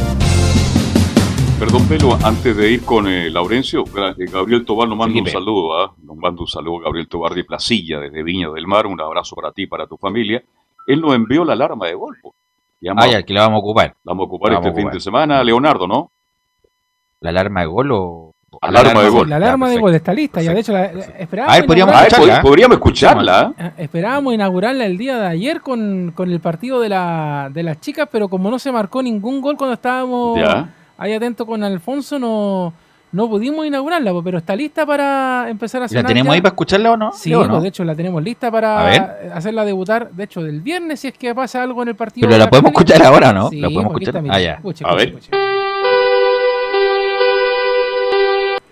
Perdón, Pelo, antes de ir con eh, Laurencio, eh, Gabriel Tobar nos manda un saludo, ¿ah? Nos manda un saludo Gabriel Tobar de Placilla, desde Viña del Mar, un abrazo para ti y para tu familia. Él nos envió la alarma de gol. po. Ya
Ah, ya, que la vamos a ocupar.
La vamos a ocupar
La
este fin de semana, Leonardo, ¿no?
¿La alarma de gol o...?
Alarma de gol.
La alarma de
perfecto.
gol está lista, ya de hecho la, la- esperábamos.
A ver, podríamos escucharla.
pod- podríamos escucharla.
Ah, Esperábamos inaugurarla el día de ayer con, con el partido de, la, de las chicas, pero como no se marcó ningún gol cuando estábamos
Ya.
Ahí atentos con Alfonso, no, no pudimos inaugurarla, pero está lista para empezar a
¿La
sonar
tenemos
ya.
ahí para escucharla o no?
Sí,
¿no?
pues, de hecho la tenemos lista para hacerla debutar, de hecho, del viernes, si es que pasa algo en el partido.
Pero la podemos escuchar ahora, ¿no?
Sí,
La podemos escuchar.
está, mira.
Ah, ya.
Escuche,
A
escuche,
ver.
escuche.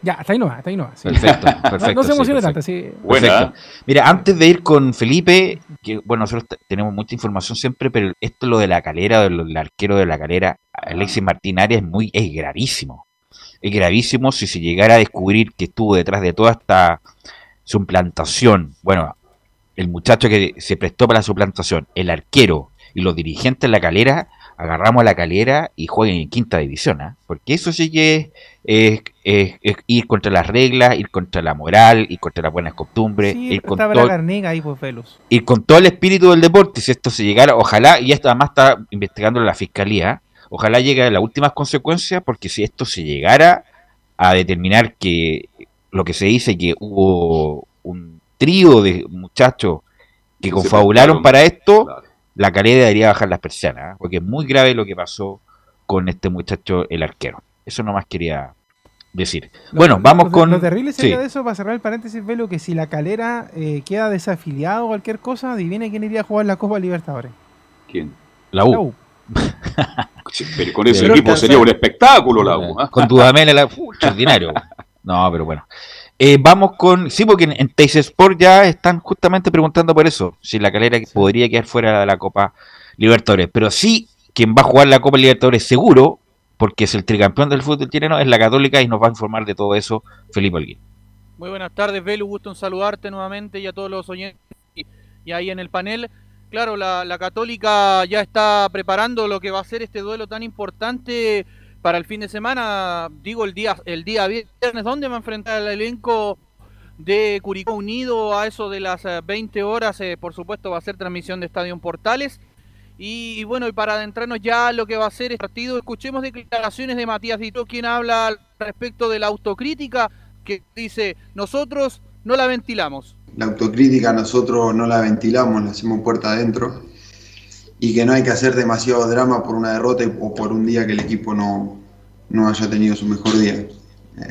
Ya, está ahí nomás, está ahí nomás. sí.
Perfecto,
No-
perfecto.
No, se emocione
perfecto.
tanto, sí.
Buena.
Perfecto. Mira, antes de ir con Felipe, que bueno, nosotros te- tenemos mucha información siempre, pero esto lo de la calera, de del arquero de la calera, Alexis Martín Arias, es muy, es gravísimo. Es gravísimo si se llegara a descubrir que estuvo detrás de toda esta suplantación. Bueno, el muchacho que se prestó para la suplantación, el arquero y los dirigentes de la calera, agarramos la calera y jueguen en quinta división, ¿ah? Porque eso sí que es, es- es- es ir contra las reglas, ir contra la moral, ir contra las buenas costumbres,
Sí,
ir, con
estaba
todo,
la carnega ahí, pues,
ir con todo el espíritu del deporte. Si esto se llegara, ojalá, y esto además está investigando la fiscalía, ojalá llegue a las últimas consecuencias, porque si esto se llegara a determinar que lo que se dice que hubo un trío de muchachos que confabularon para esto,
claro.
La calera debería bajar las persianas, ¿ah? porque es muy grave lo que pasó con este muchacho, el arquero. Eso nomás quería decir.
Lo-
bueno,
lo-
vamos
lo,
con...
Lo terrible sería
sí.
de eso, para cerrar el paréntesis, Velo, que si la calera eh, queda desafiliado o cualquier cosa, adivine quién iría a jugar la Copa Libertadores.
¿Quién?
La U.
La U.
Pero con ese
Pero
equipo sería un espectáculo la U.
Con Dudamel, la extraordinario. No, pero bueno. Eh, vamos con. Sí, porque en, en Sport ya están justamente preguntando por eso. Si la calera podría quedar fuera de la Copa Libertadores. Pero sí, quien va a jugar la Copa Libertadores seguro, porque es el tricampeón del fútbol chileno, es la Católica y nos va a informar de todo eso Felipe Alguín.
Muy buenas tardes, Velu. Gusto en saludarte nuevamente y a todos los oyentes y, y ahí en el panel. Claro, la, la Católica ya está preparando lo que va a ser este duelo tan importante para el fin de semana. Digo, el día, el día viernes, donde va a enfrentar el elenco de Curicó Unido a eso de las eh, 20 horas. eh, por supuesto, va a ser transmisión de Estadio Portales. Y, bueno, y para adentrarnos ya a lo que va a ser este partido, escuchemos declaraciones de Matías Dito, quien habla al respecto de la autocrítica, que dice, nosotros no la ventilamos.
La autocrítica nosotros no la ventilamos, la hacemos puerta adentro y que no hay que hacer demasiado drama por una derrota o por un día que el equipo no, no haya tenido su mejor día.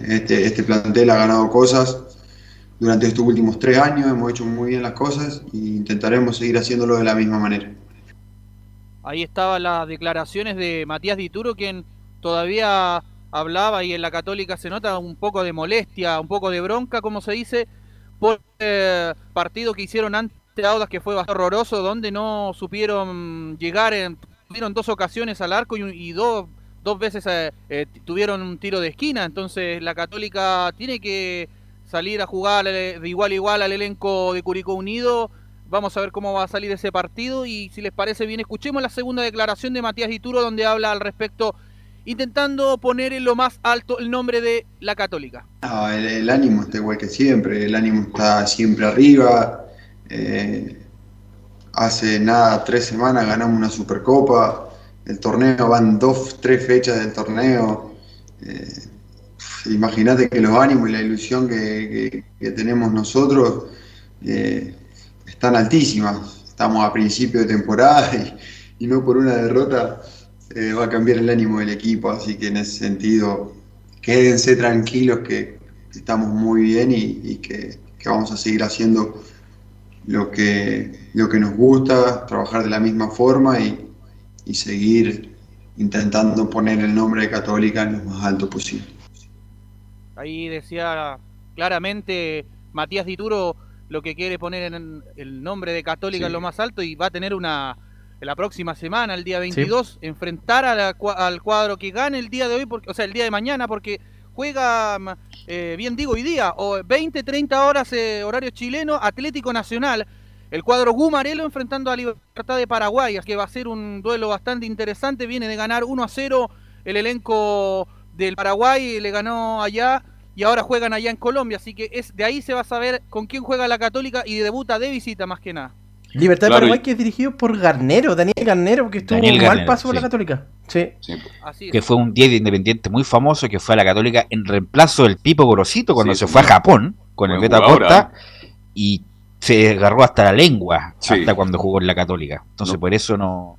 Este, este plantel ha ganado cosas durante estos últimos tres años, hemos hecho muy bien las cosas e intentaremos seguir haciéndolo de la misma manera.
Ahí estaban las declaraciones de Matías Dituro, quien todavía hablaba y en la católica se nota un poco de molestia, un poco de bronca, como se dice, por el partido que hicieron ante Audas, que fue bastante horroroso, donde no supieron llegar, en, tuvieron dos ocasiones al arco y, y dos, dos veces eh, eh, tuvieron un tiro de esquina, entonces la católica tiene que salir a jugar eh, de igual a igual al elenco de Curicó Unido, Vamos a ver cómo va a salir ese partido y si les parece bien, escuchemos la segunda declaración de Matías Dituro donde habla al respecto, intentando poner en lo más alto el nombre de la Católica.
el, ánimo está igual que siempre, el ánimo está siempre arriba. Eh, hace nada, tres semanas ganamos una Supercopa, el torneo van dos, tres fechas del torneo. Eh, Imagínate que los ánimos y la ilusión que, tenemos nosotros eh, están altísimas. Estamos a principio de temporada y, no por una derrota eh, va a cambiar el ánimo del equipo. Así que en ese sentido, quédense tranquilos que estamos muy bien y, que, vamos a seguir haciendo lo que, lo que nos gusta, trabajar de la misma forma y, y seguir intentando poner el nombre de Católica en lo más alto posible.
Ahí decía claramente Matías Dituro lo que quiere poner en el nombre de Católica en lo más alto y va a tener una la próxima semana, el día 22, enfrentar al cuadro que gane el día de hoy, porque, o sea, el día de mañana, porque juega, eh, bien digo, hoy día, o 20, 30 horas eh, horario chileno, Atlético Nacional, el cuadro Gumarelo enfrentando a Libertad de Paraguay, que va a ser un duelo bastante interesante, viene de ganar 1 a 0 el elenco del Paraguay, le ganó allá y ahora juegan allá en Colombia, así que es de ahí se va a saber con quién juega la Católica y debuta de visita más que nada.
Libertad de Paraguay que es dirigido por Garnero, Daniel Garnero, que estuvo un mal paso por la Católica. Sí.
Que fue un 10 de Independiente muy famoso que fue a la Católica en reemplazo del Pipo Gorosito cuando se fue a Japón con el Beta Costa y se agarró hasta la lengua hasta cuando jugó en la Católica. Entonces por eso no,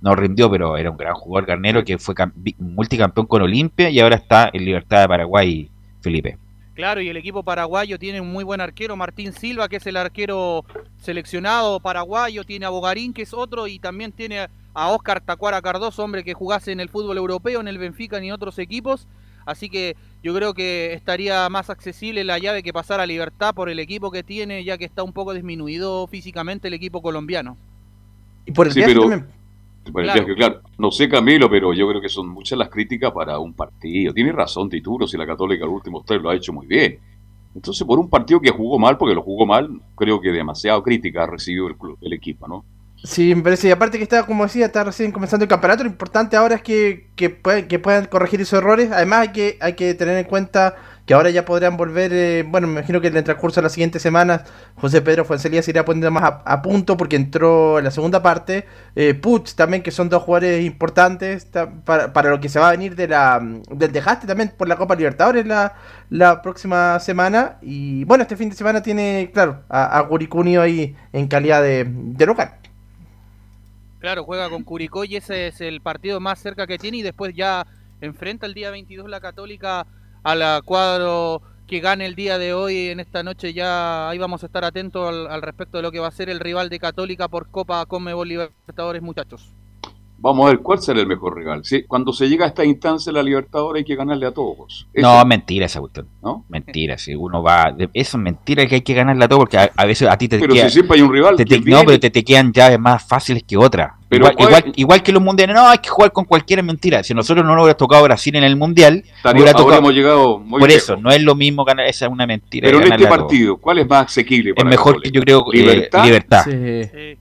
no rindió, pero era un gran jugador Garnero que fue multicampeón con Olimpia y ahora está en Libertad de Paraguay, Felipe.
Claro, y el equipo paraguayo tiene un muy buen arquero, Martín Silva, que es el arquero seleccionado paraguayo, tiene a Bogarín, que es otro, y también tiene a Oscar Tacuara Cardoso, hombre que jugase en el fútbol europeo, en el Benfica ni en otros equipos. Así que yo creo que estaría más accesible la llave que pasar a Libertad por el equipo que tiene, ya que está un poco disminuido físicamente el equipo colombiano.
Y por el
sí, también claro. No sé Camilo, pero yo creo que son muchas las críticas para un partido. Tiene razón Tituro, si la Católica el último tres lo ha hecho muy bien. Entonces, por un partido que jugó mal, porque lo jugó mal, creo que demasiado crítica ha recibido el, club, el equipo, ¿no?
Sí, me parece. Y aparte que está, como decía, está recién comenzando el campeonato. Lo importante ahora es que, que, puedan, que puedan corregir esos errores. Además, hay que, hay que tener en cuenta que ahora ya podrían volver, eh, bueno, me imagino que en el transcurso de las siguientes semanas José Pedro Fuencelía se irá poniendo más a, punto porque entró en la segunda parte, eh, también, que son dos jugadores importantes para, para, lo que se va a venir de la, del dejaste también por la Copa Libertadores la, la próxima semana. Y bueno, este fin de semana tiene, claro, a, a ahí en calidad de, de local.
Claro, juega con Curicó y ese es el partido más cerca que tiene y después ya enfrenta el día 22 la Católica al cuadro que gane el día de hoy, en esta noche ya ahí vamos a estar atentos al, respecto de lo que va a ser el rival de Católica por Copa Conmebol Libertadores, muchachos.
Vamos a ver cuál será el mejor rival. ¿Sí? Cuando se llega a esta instancia la Libertadores hay que ganarle a todos.
No, mentira esa cuestión. ¿No? Mentira, si uno va... Eso es mentira que hay que ganarle a todos porque a, veces a ti te
Pero si siempre hay un rival...
no, pero te, te, quedan llaves más fáciles que otras. igual, igual, que los mundiales, no, hay que jugar con cualquiera, es mentira. Si nosotros no nos hubiera tocado Brasil en el mundial, hubiera tocado...
llegado
Por eso, no es lo mismo ganar, esa es una mentira.
Pero en este partido, ¿cuál es más asequible?
Para es mejor que yo creo libertad. libertad. Sí.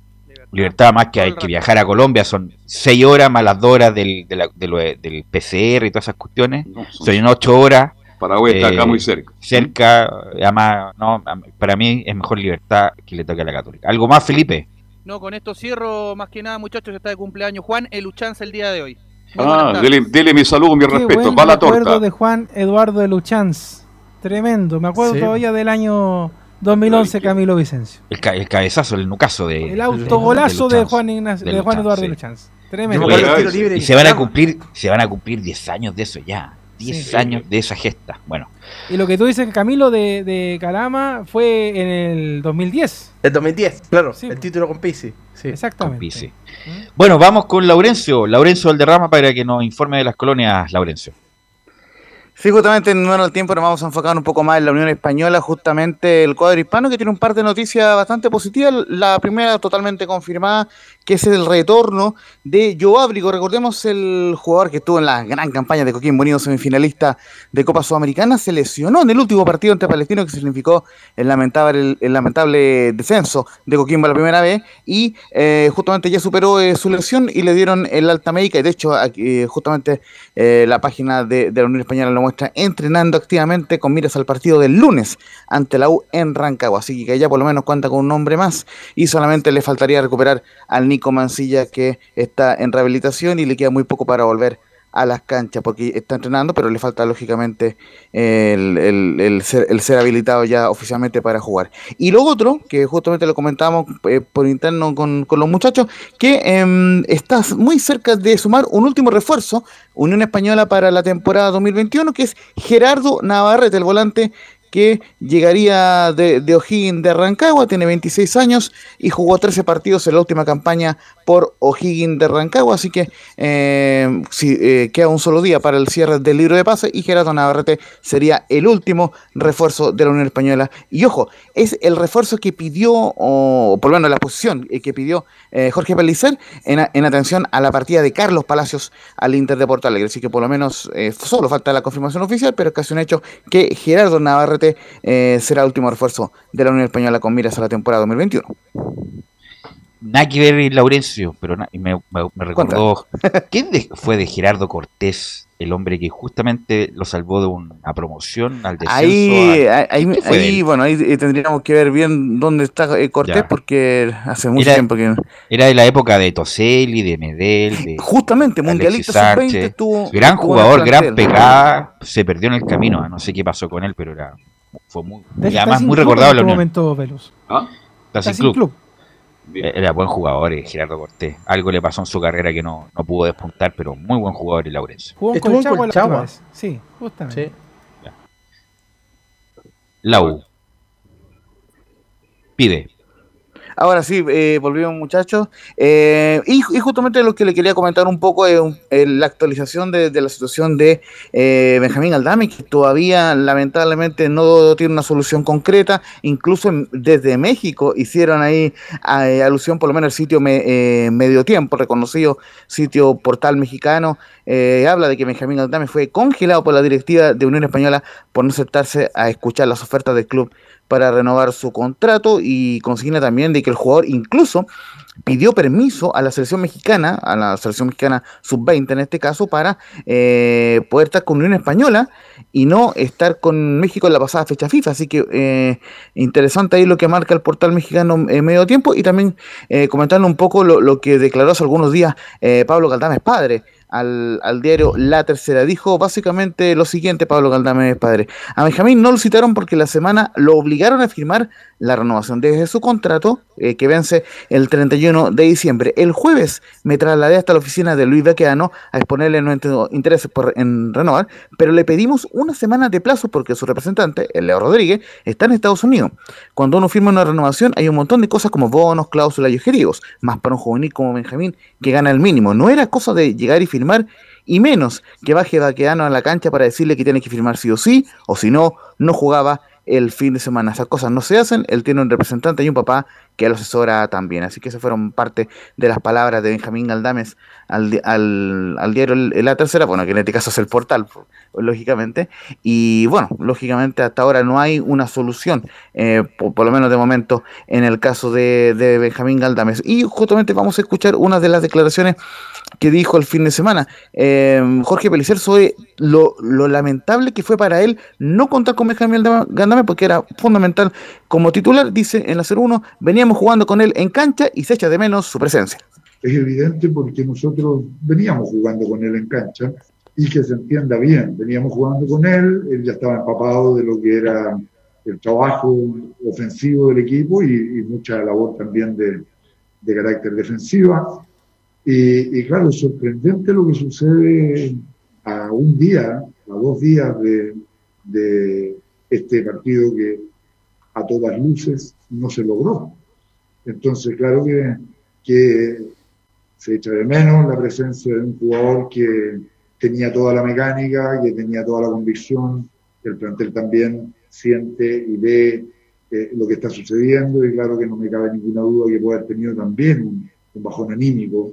Libertad más que hay que viajar a Colombia, son seis horas más las dos horas del, del PCR y todas esas cuestiones. son ocho horas.
Paraguay está acá eh, muy cerca.
Cerca, además, no, para mí es mejor libertad que le toque a la Católica. ¿Algo más, Felipe?
No, con esto cierro más que nada, muchachos, está de cumpleaños Juan Eluchanza el día de hoy.
ah, dele, mi saludo, mi respeto. Va la torta.
Me acuerdo de Juan Eduardo Eluchanz. Tremendo. Me acuerdo todavía del año 2011 Camilo Vicencio.
El, el, cabezazo, el nucazo de.
El autogolazo de, Juan, de, Juan Eduardo Luchanz. Tremendo.
y se van a cumplir, se van a cumplir 10 años de eso ya. 10 años de esa gesta. Bueno.
Y lo que tú dices, Camilo, de, de Calama fue en el 2010.
El 2010, claro. el título con Pisi.
Sí. Exactamente.
¿Mm? Bueno, vamos con Laurencio. Laurencio Valderrama para que nos informe de las colonias, Laurencio.
Sí, justamente en el tiempo nos vamos a enfocar un poco más en la Unión Española, justamente el cuadro hispano que tiene un par de noticias bastante positivas. La primera totalmente confirmada, que es el retorno de Joe Ábrico. Recordemos el jugador que estuvo en la gran campaña de Coquín Bonito, semifinalista de Copa Sudamericana, se lesionó en el último partido ante Palestino que significó el lamentable, el, lamentable descenso de Coquimbo la primera vez y eh, justamente ya superó eh, su lesión y le dieron el alta médica y de hecho eh, justamente la página de, de la Unión Española lo muestra entrenando activamente con miras al partido del lunes ante la U en Rancagua. Así que ya por lo menos cuenta con un nombre más y solamente le faltaría recuperar al Nico Mancilla que está en rehabilitación y le queda muy poco para volver las canchas porque está entrenando, pero le falta lógicamente el, ser, habilitado ya oficialmente para jugar. Y lo otro, que justamente lo comentábamos eh, por interno con, los muchachos, que eh, está muy cerca de sumar un último refuerzo, Unión Española para la temporada 2021, que es Gerardo Navarrete, el volante que llegaría de, de O'Higgins de Rancagua, tiene 26 años y jugó 13 partidos en la última campaña por O'Higgins de Rancagua, así que eh, eh, queda un solo día para el cierre del libro de pase y Gerardo Navarrete sería el último refuerzo de la Unión Española. Y ojo, es el refuerzo que pidió, o por lo menos la posición eh, que pidió Jorge Pellicer en, en, atención a la partida de Carlos Palacios al Inter de Porto Alegre, así que por lo menos solo falta la confirmación oficial, pero es casi un hecho que Gerardo Navarrete eh, será el último refuerzo de la Unión Española con miras a la temporada 2021.
Que ver Laurencio, pero me, recordó. ¿Quién fue de Gerardo Cortés, el hombre que justamente lo salvó de una promoción al descenso?
Ahí, ahí, bueno, ahí tendríamos que ver bien dónde está eh, Cortés, porque hace mucho tiempo que.
Era de la época de Toselli, de Medel.
Justamente, Mundialista Sub-20 estuvo.
Gran jugador, gran pegada, se perdió en el camino, no sé qué pasó con él, pero era fue muy, además muy recordado en
este momento, Velus.
¿Ah? Está, sin club. Era buen jugador eh, Gerardo Cortés. Algo le pasó en su carrera que no, no pudo despuntar, pero muy buen jugador el Laurencio.
Jugó con Colchagua. Sí, justamente. Sí.
Lau. Pide.
Ahora sí, eh, volvimos muchachos. Eh, y, justamente lo que le quería comentar un poco es la actualización de, la situación de eh, Benjamín Aldami, que todavía lamentablemente no tiene una solución concreta. Incluso desde México hicieron ahí alusión, por lo menos el sitio Medio Tiempo, reconocido sitio portal mexicano, habla de que Benjamín Aldami fue congelado por la directiva de Unión Española por no aceptarse a escuchar las ofertas del club para renovar su contrato y consigna también de que el jugador incluso pidió permiso a la selección mexicana, a la selección mexicana sub-20 en este caso, para eh, poder estar con Unión Española y no estar con México en la pasada fecha FIFA. Así que eh, interesante ahí lo que marca el portal mexicano en medio tiempo y también eh, comentando un poco lo, lo, que declaró hace algunos días Pablo Galdames padre al, al, diario La Tercera. Dijo básicamente lo siguiente, Pablo Galdames padre. A Benjamín no lo citaron porque la semana lo obligaron a firmar la renovación de su contrato, eh, que vence el 31 de diciembre. El jueves me trasladé hasta la oficina de Luis Bequeano a exponerle nuestro interés por, en renovar, pero le pedimos una semana de plazo porque su representante, el Leo Rodríguez, está en Estados Unidos. Cuando uno firma una renovación hay un montón de cosas como bonos, cláusulas y objetivos, más para un juvenil como Benjamín que gana el mínimo. No era cosa de llegar y firmar y menos que baje Baqueano a la cancha para decirle que tiene que firmar sí o sí, o si no, no jugaba el fin de semana. Esas cosas no se hacen. Él tiene un representante y un papá que lo asesora también. Así que esas fueron parte de las palabras de Benjamín Galdames al, al, al diario La Tercera, bueno, que en este caso es el portal, lógicamente. Y bueno, lógicamente hasta ahora no hay una solución, eh, por, lo menos de momento, en el caso de, de Benjamín Galdames. Y justamente vamos a escuchar una de las declaraciones que dijo el fin de semana. Eh, Jorge Pelicer sobre lo, lo, lamentable que fue para él no contar con Benjamín Gandame porque era fundamental como titular. Dice en la 01, veníamos jugando con él en cancha y se echa de menos su presencia.
Es evidente porque nosotros veníamos jugando con él en cancha y que se entienda bien, veníamos jugando con él, él ya estaba empapado de lo que era el trabajo ofensivo del equipo y, mucha labor también de, de carácter defensiva y, claro, es sorprendente lo que sucede a un día, a dos días de, este partido que a todas luces no se logró. Entonces, claro que, se echa de menos la presencia de un jugador que, tenía toda la mecánica, que tenía toda la convicción, el plantel también siente y ve eh, lo que está sucediendo y claro que no me cabe ninguna duda que puede haber tenido también un, bajón anímico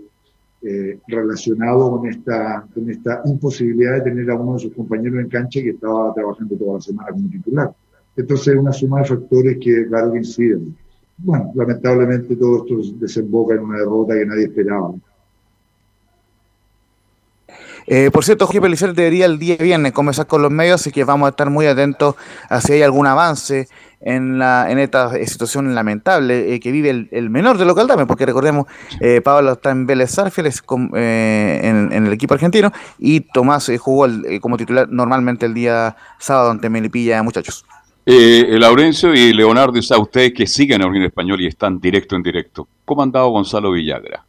eh, relacionado con esta, con esta imposibilidad de tener a uno de sus compañeros en cancha que estaba trabajando toda la semana como titular. Entonces, una suma de factores que, claro, que inciden. Bueno, lamentablemente todo esto desemboca en una derrota que nadie esperaba.
Eh, por cierto, Jorge Pelicer debería el día viernes conversar con los medios, así que vamos a estar muy atentos a si hay algún avance en, la, en esta situación lamentable eh, que vive el, menor de local Dame, porque recordemos, eh, Pablo está en Vélez Sarfield eh, en, el equipo argentino y Tomás jugó como titular normalmente el día sábado ante Melipilla, muchachos.
Laurencio y Leonardo, a ustedes que siguen a Unión Español y están directo en directo. ¿Cómo ha andado Gonzalo Villagra?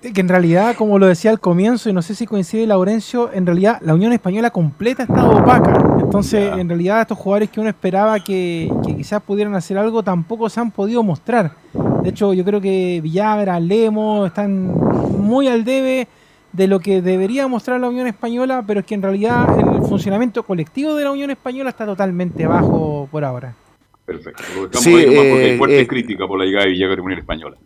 que en realidad, como lo decía al comienzo, y no sé si coincide Laurencio, en realidad la Unión Española completa ha estado opaca. Entonces, en realidad, estos jugadores que uno esperaba que, quizás pudieran hacer algo tampoco se han podido mostrar. De hecho, yo creo que Villagra, Lemo están muy al debe de lo que debería mostrar la Unión Española, pero es que en realidad el funcionamiento colectivo de la Unión Española está totalmente bajo por ahora.
Perfecto. Sí, eh, fuerte eh, crítica por la llegada de Villagra a la Unión Española.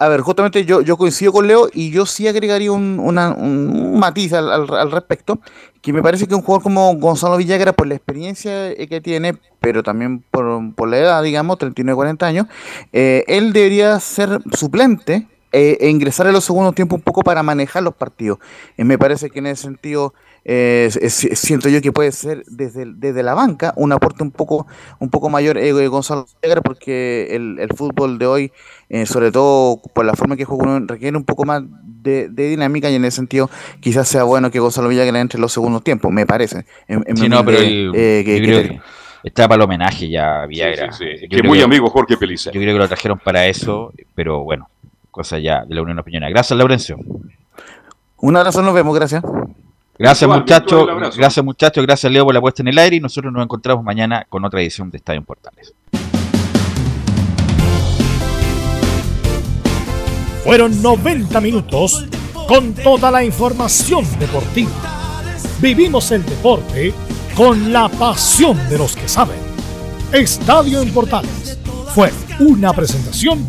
A ver, justamente yo, yo coincido con Leo y yo sí agregaría un, un matiz al, al, respecto, que me parece que un jugador como Gonzalo Villagra, por la experiencia que tiene, pero también por, por la edad, digamos, 39-40 años, eh, él debería ser suplente eh, e ingresar en los segundos tiempos un poco para manejar los partidos. Y me parece que en ese sentido eh, siento yo que puede ser desde, desde la banca un aporte un poco un poco mayor eh, Gonzalo Villagra porque el, el, fútbol de hoy, eh, sobre todo por la forma que juega, requiere un poco más de, dinámica y en ese sentido quizás sea bueno que Gonzalo Villagra entre los segundos tiempos, me parece.
sí, no, pero que, está para el homenaje ya Villagra.
que muy amigo Jorge Peliza.
Yo creo que lo trajeron para eso, pero bueno, cosa ya de la Unión Española. Gracias, Laurencio.
Un abrazo, nos vemos, gracias.
Gracias muchachos, gracias muchachos, gracias Leo por la puesta en el aire y nosotros nos encontramos mañana con otra edición de Estadio en Portales.
Fueron 90 minutos con toda la información deportiva. Vivimos el deporte con la pasión de los que saben. Estadio en Portales fue una presentación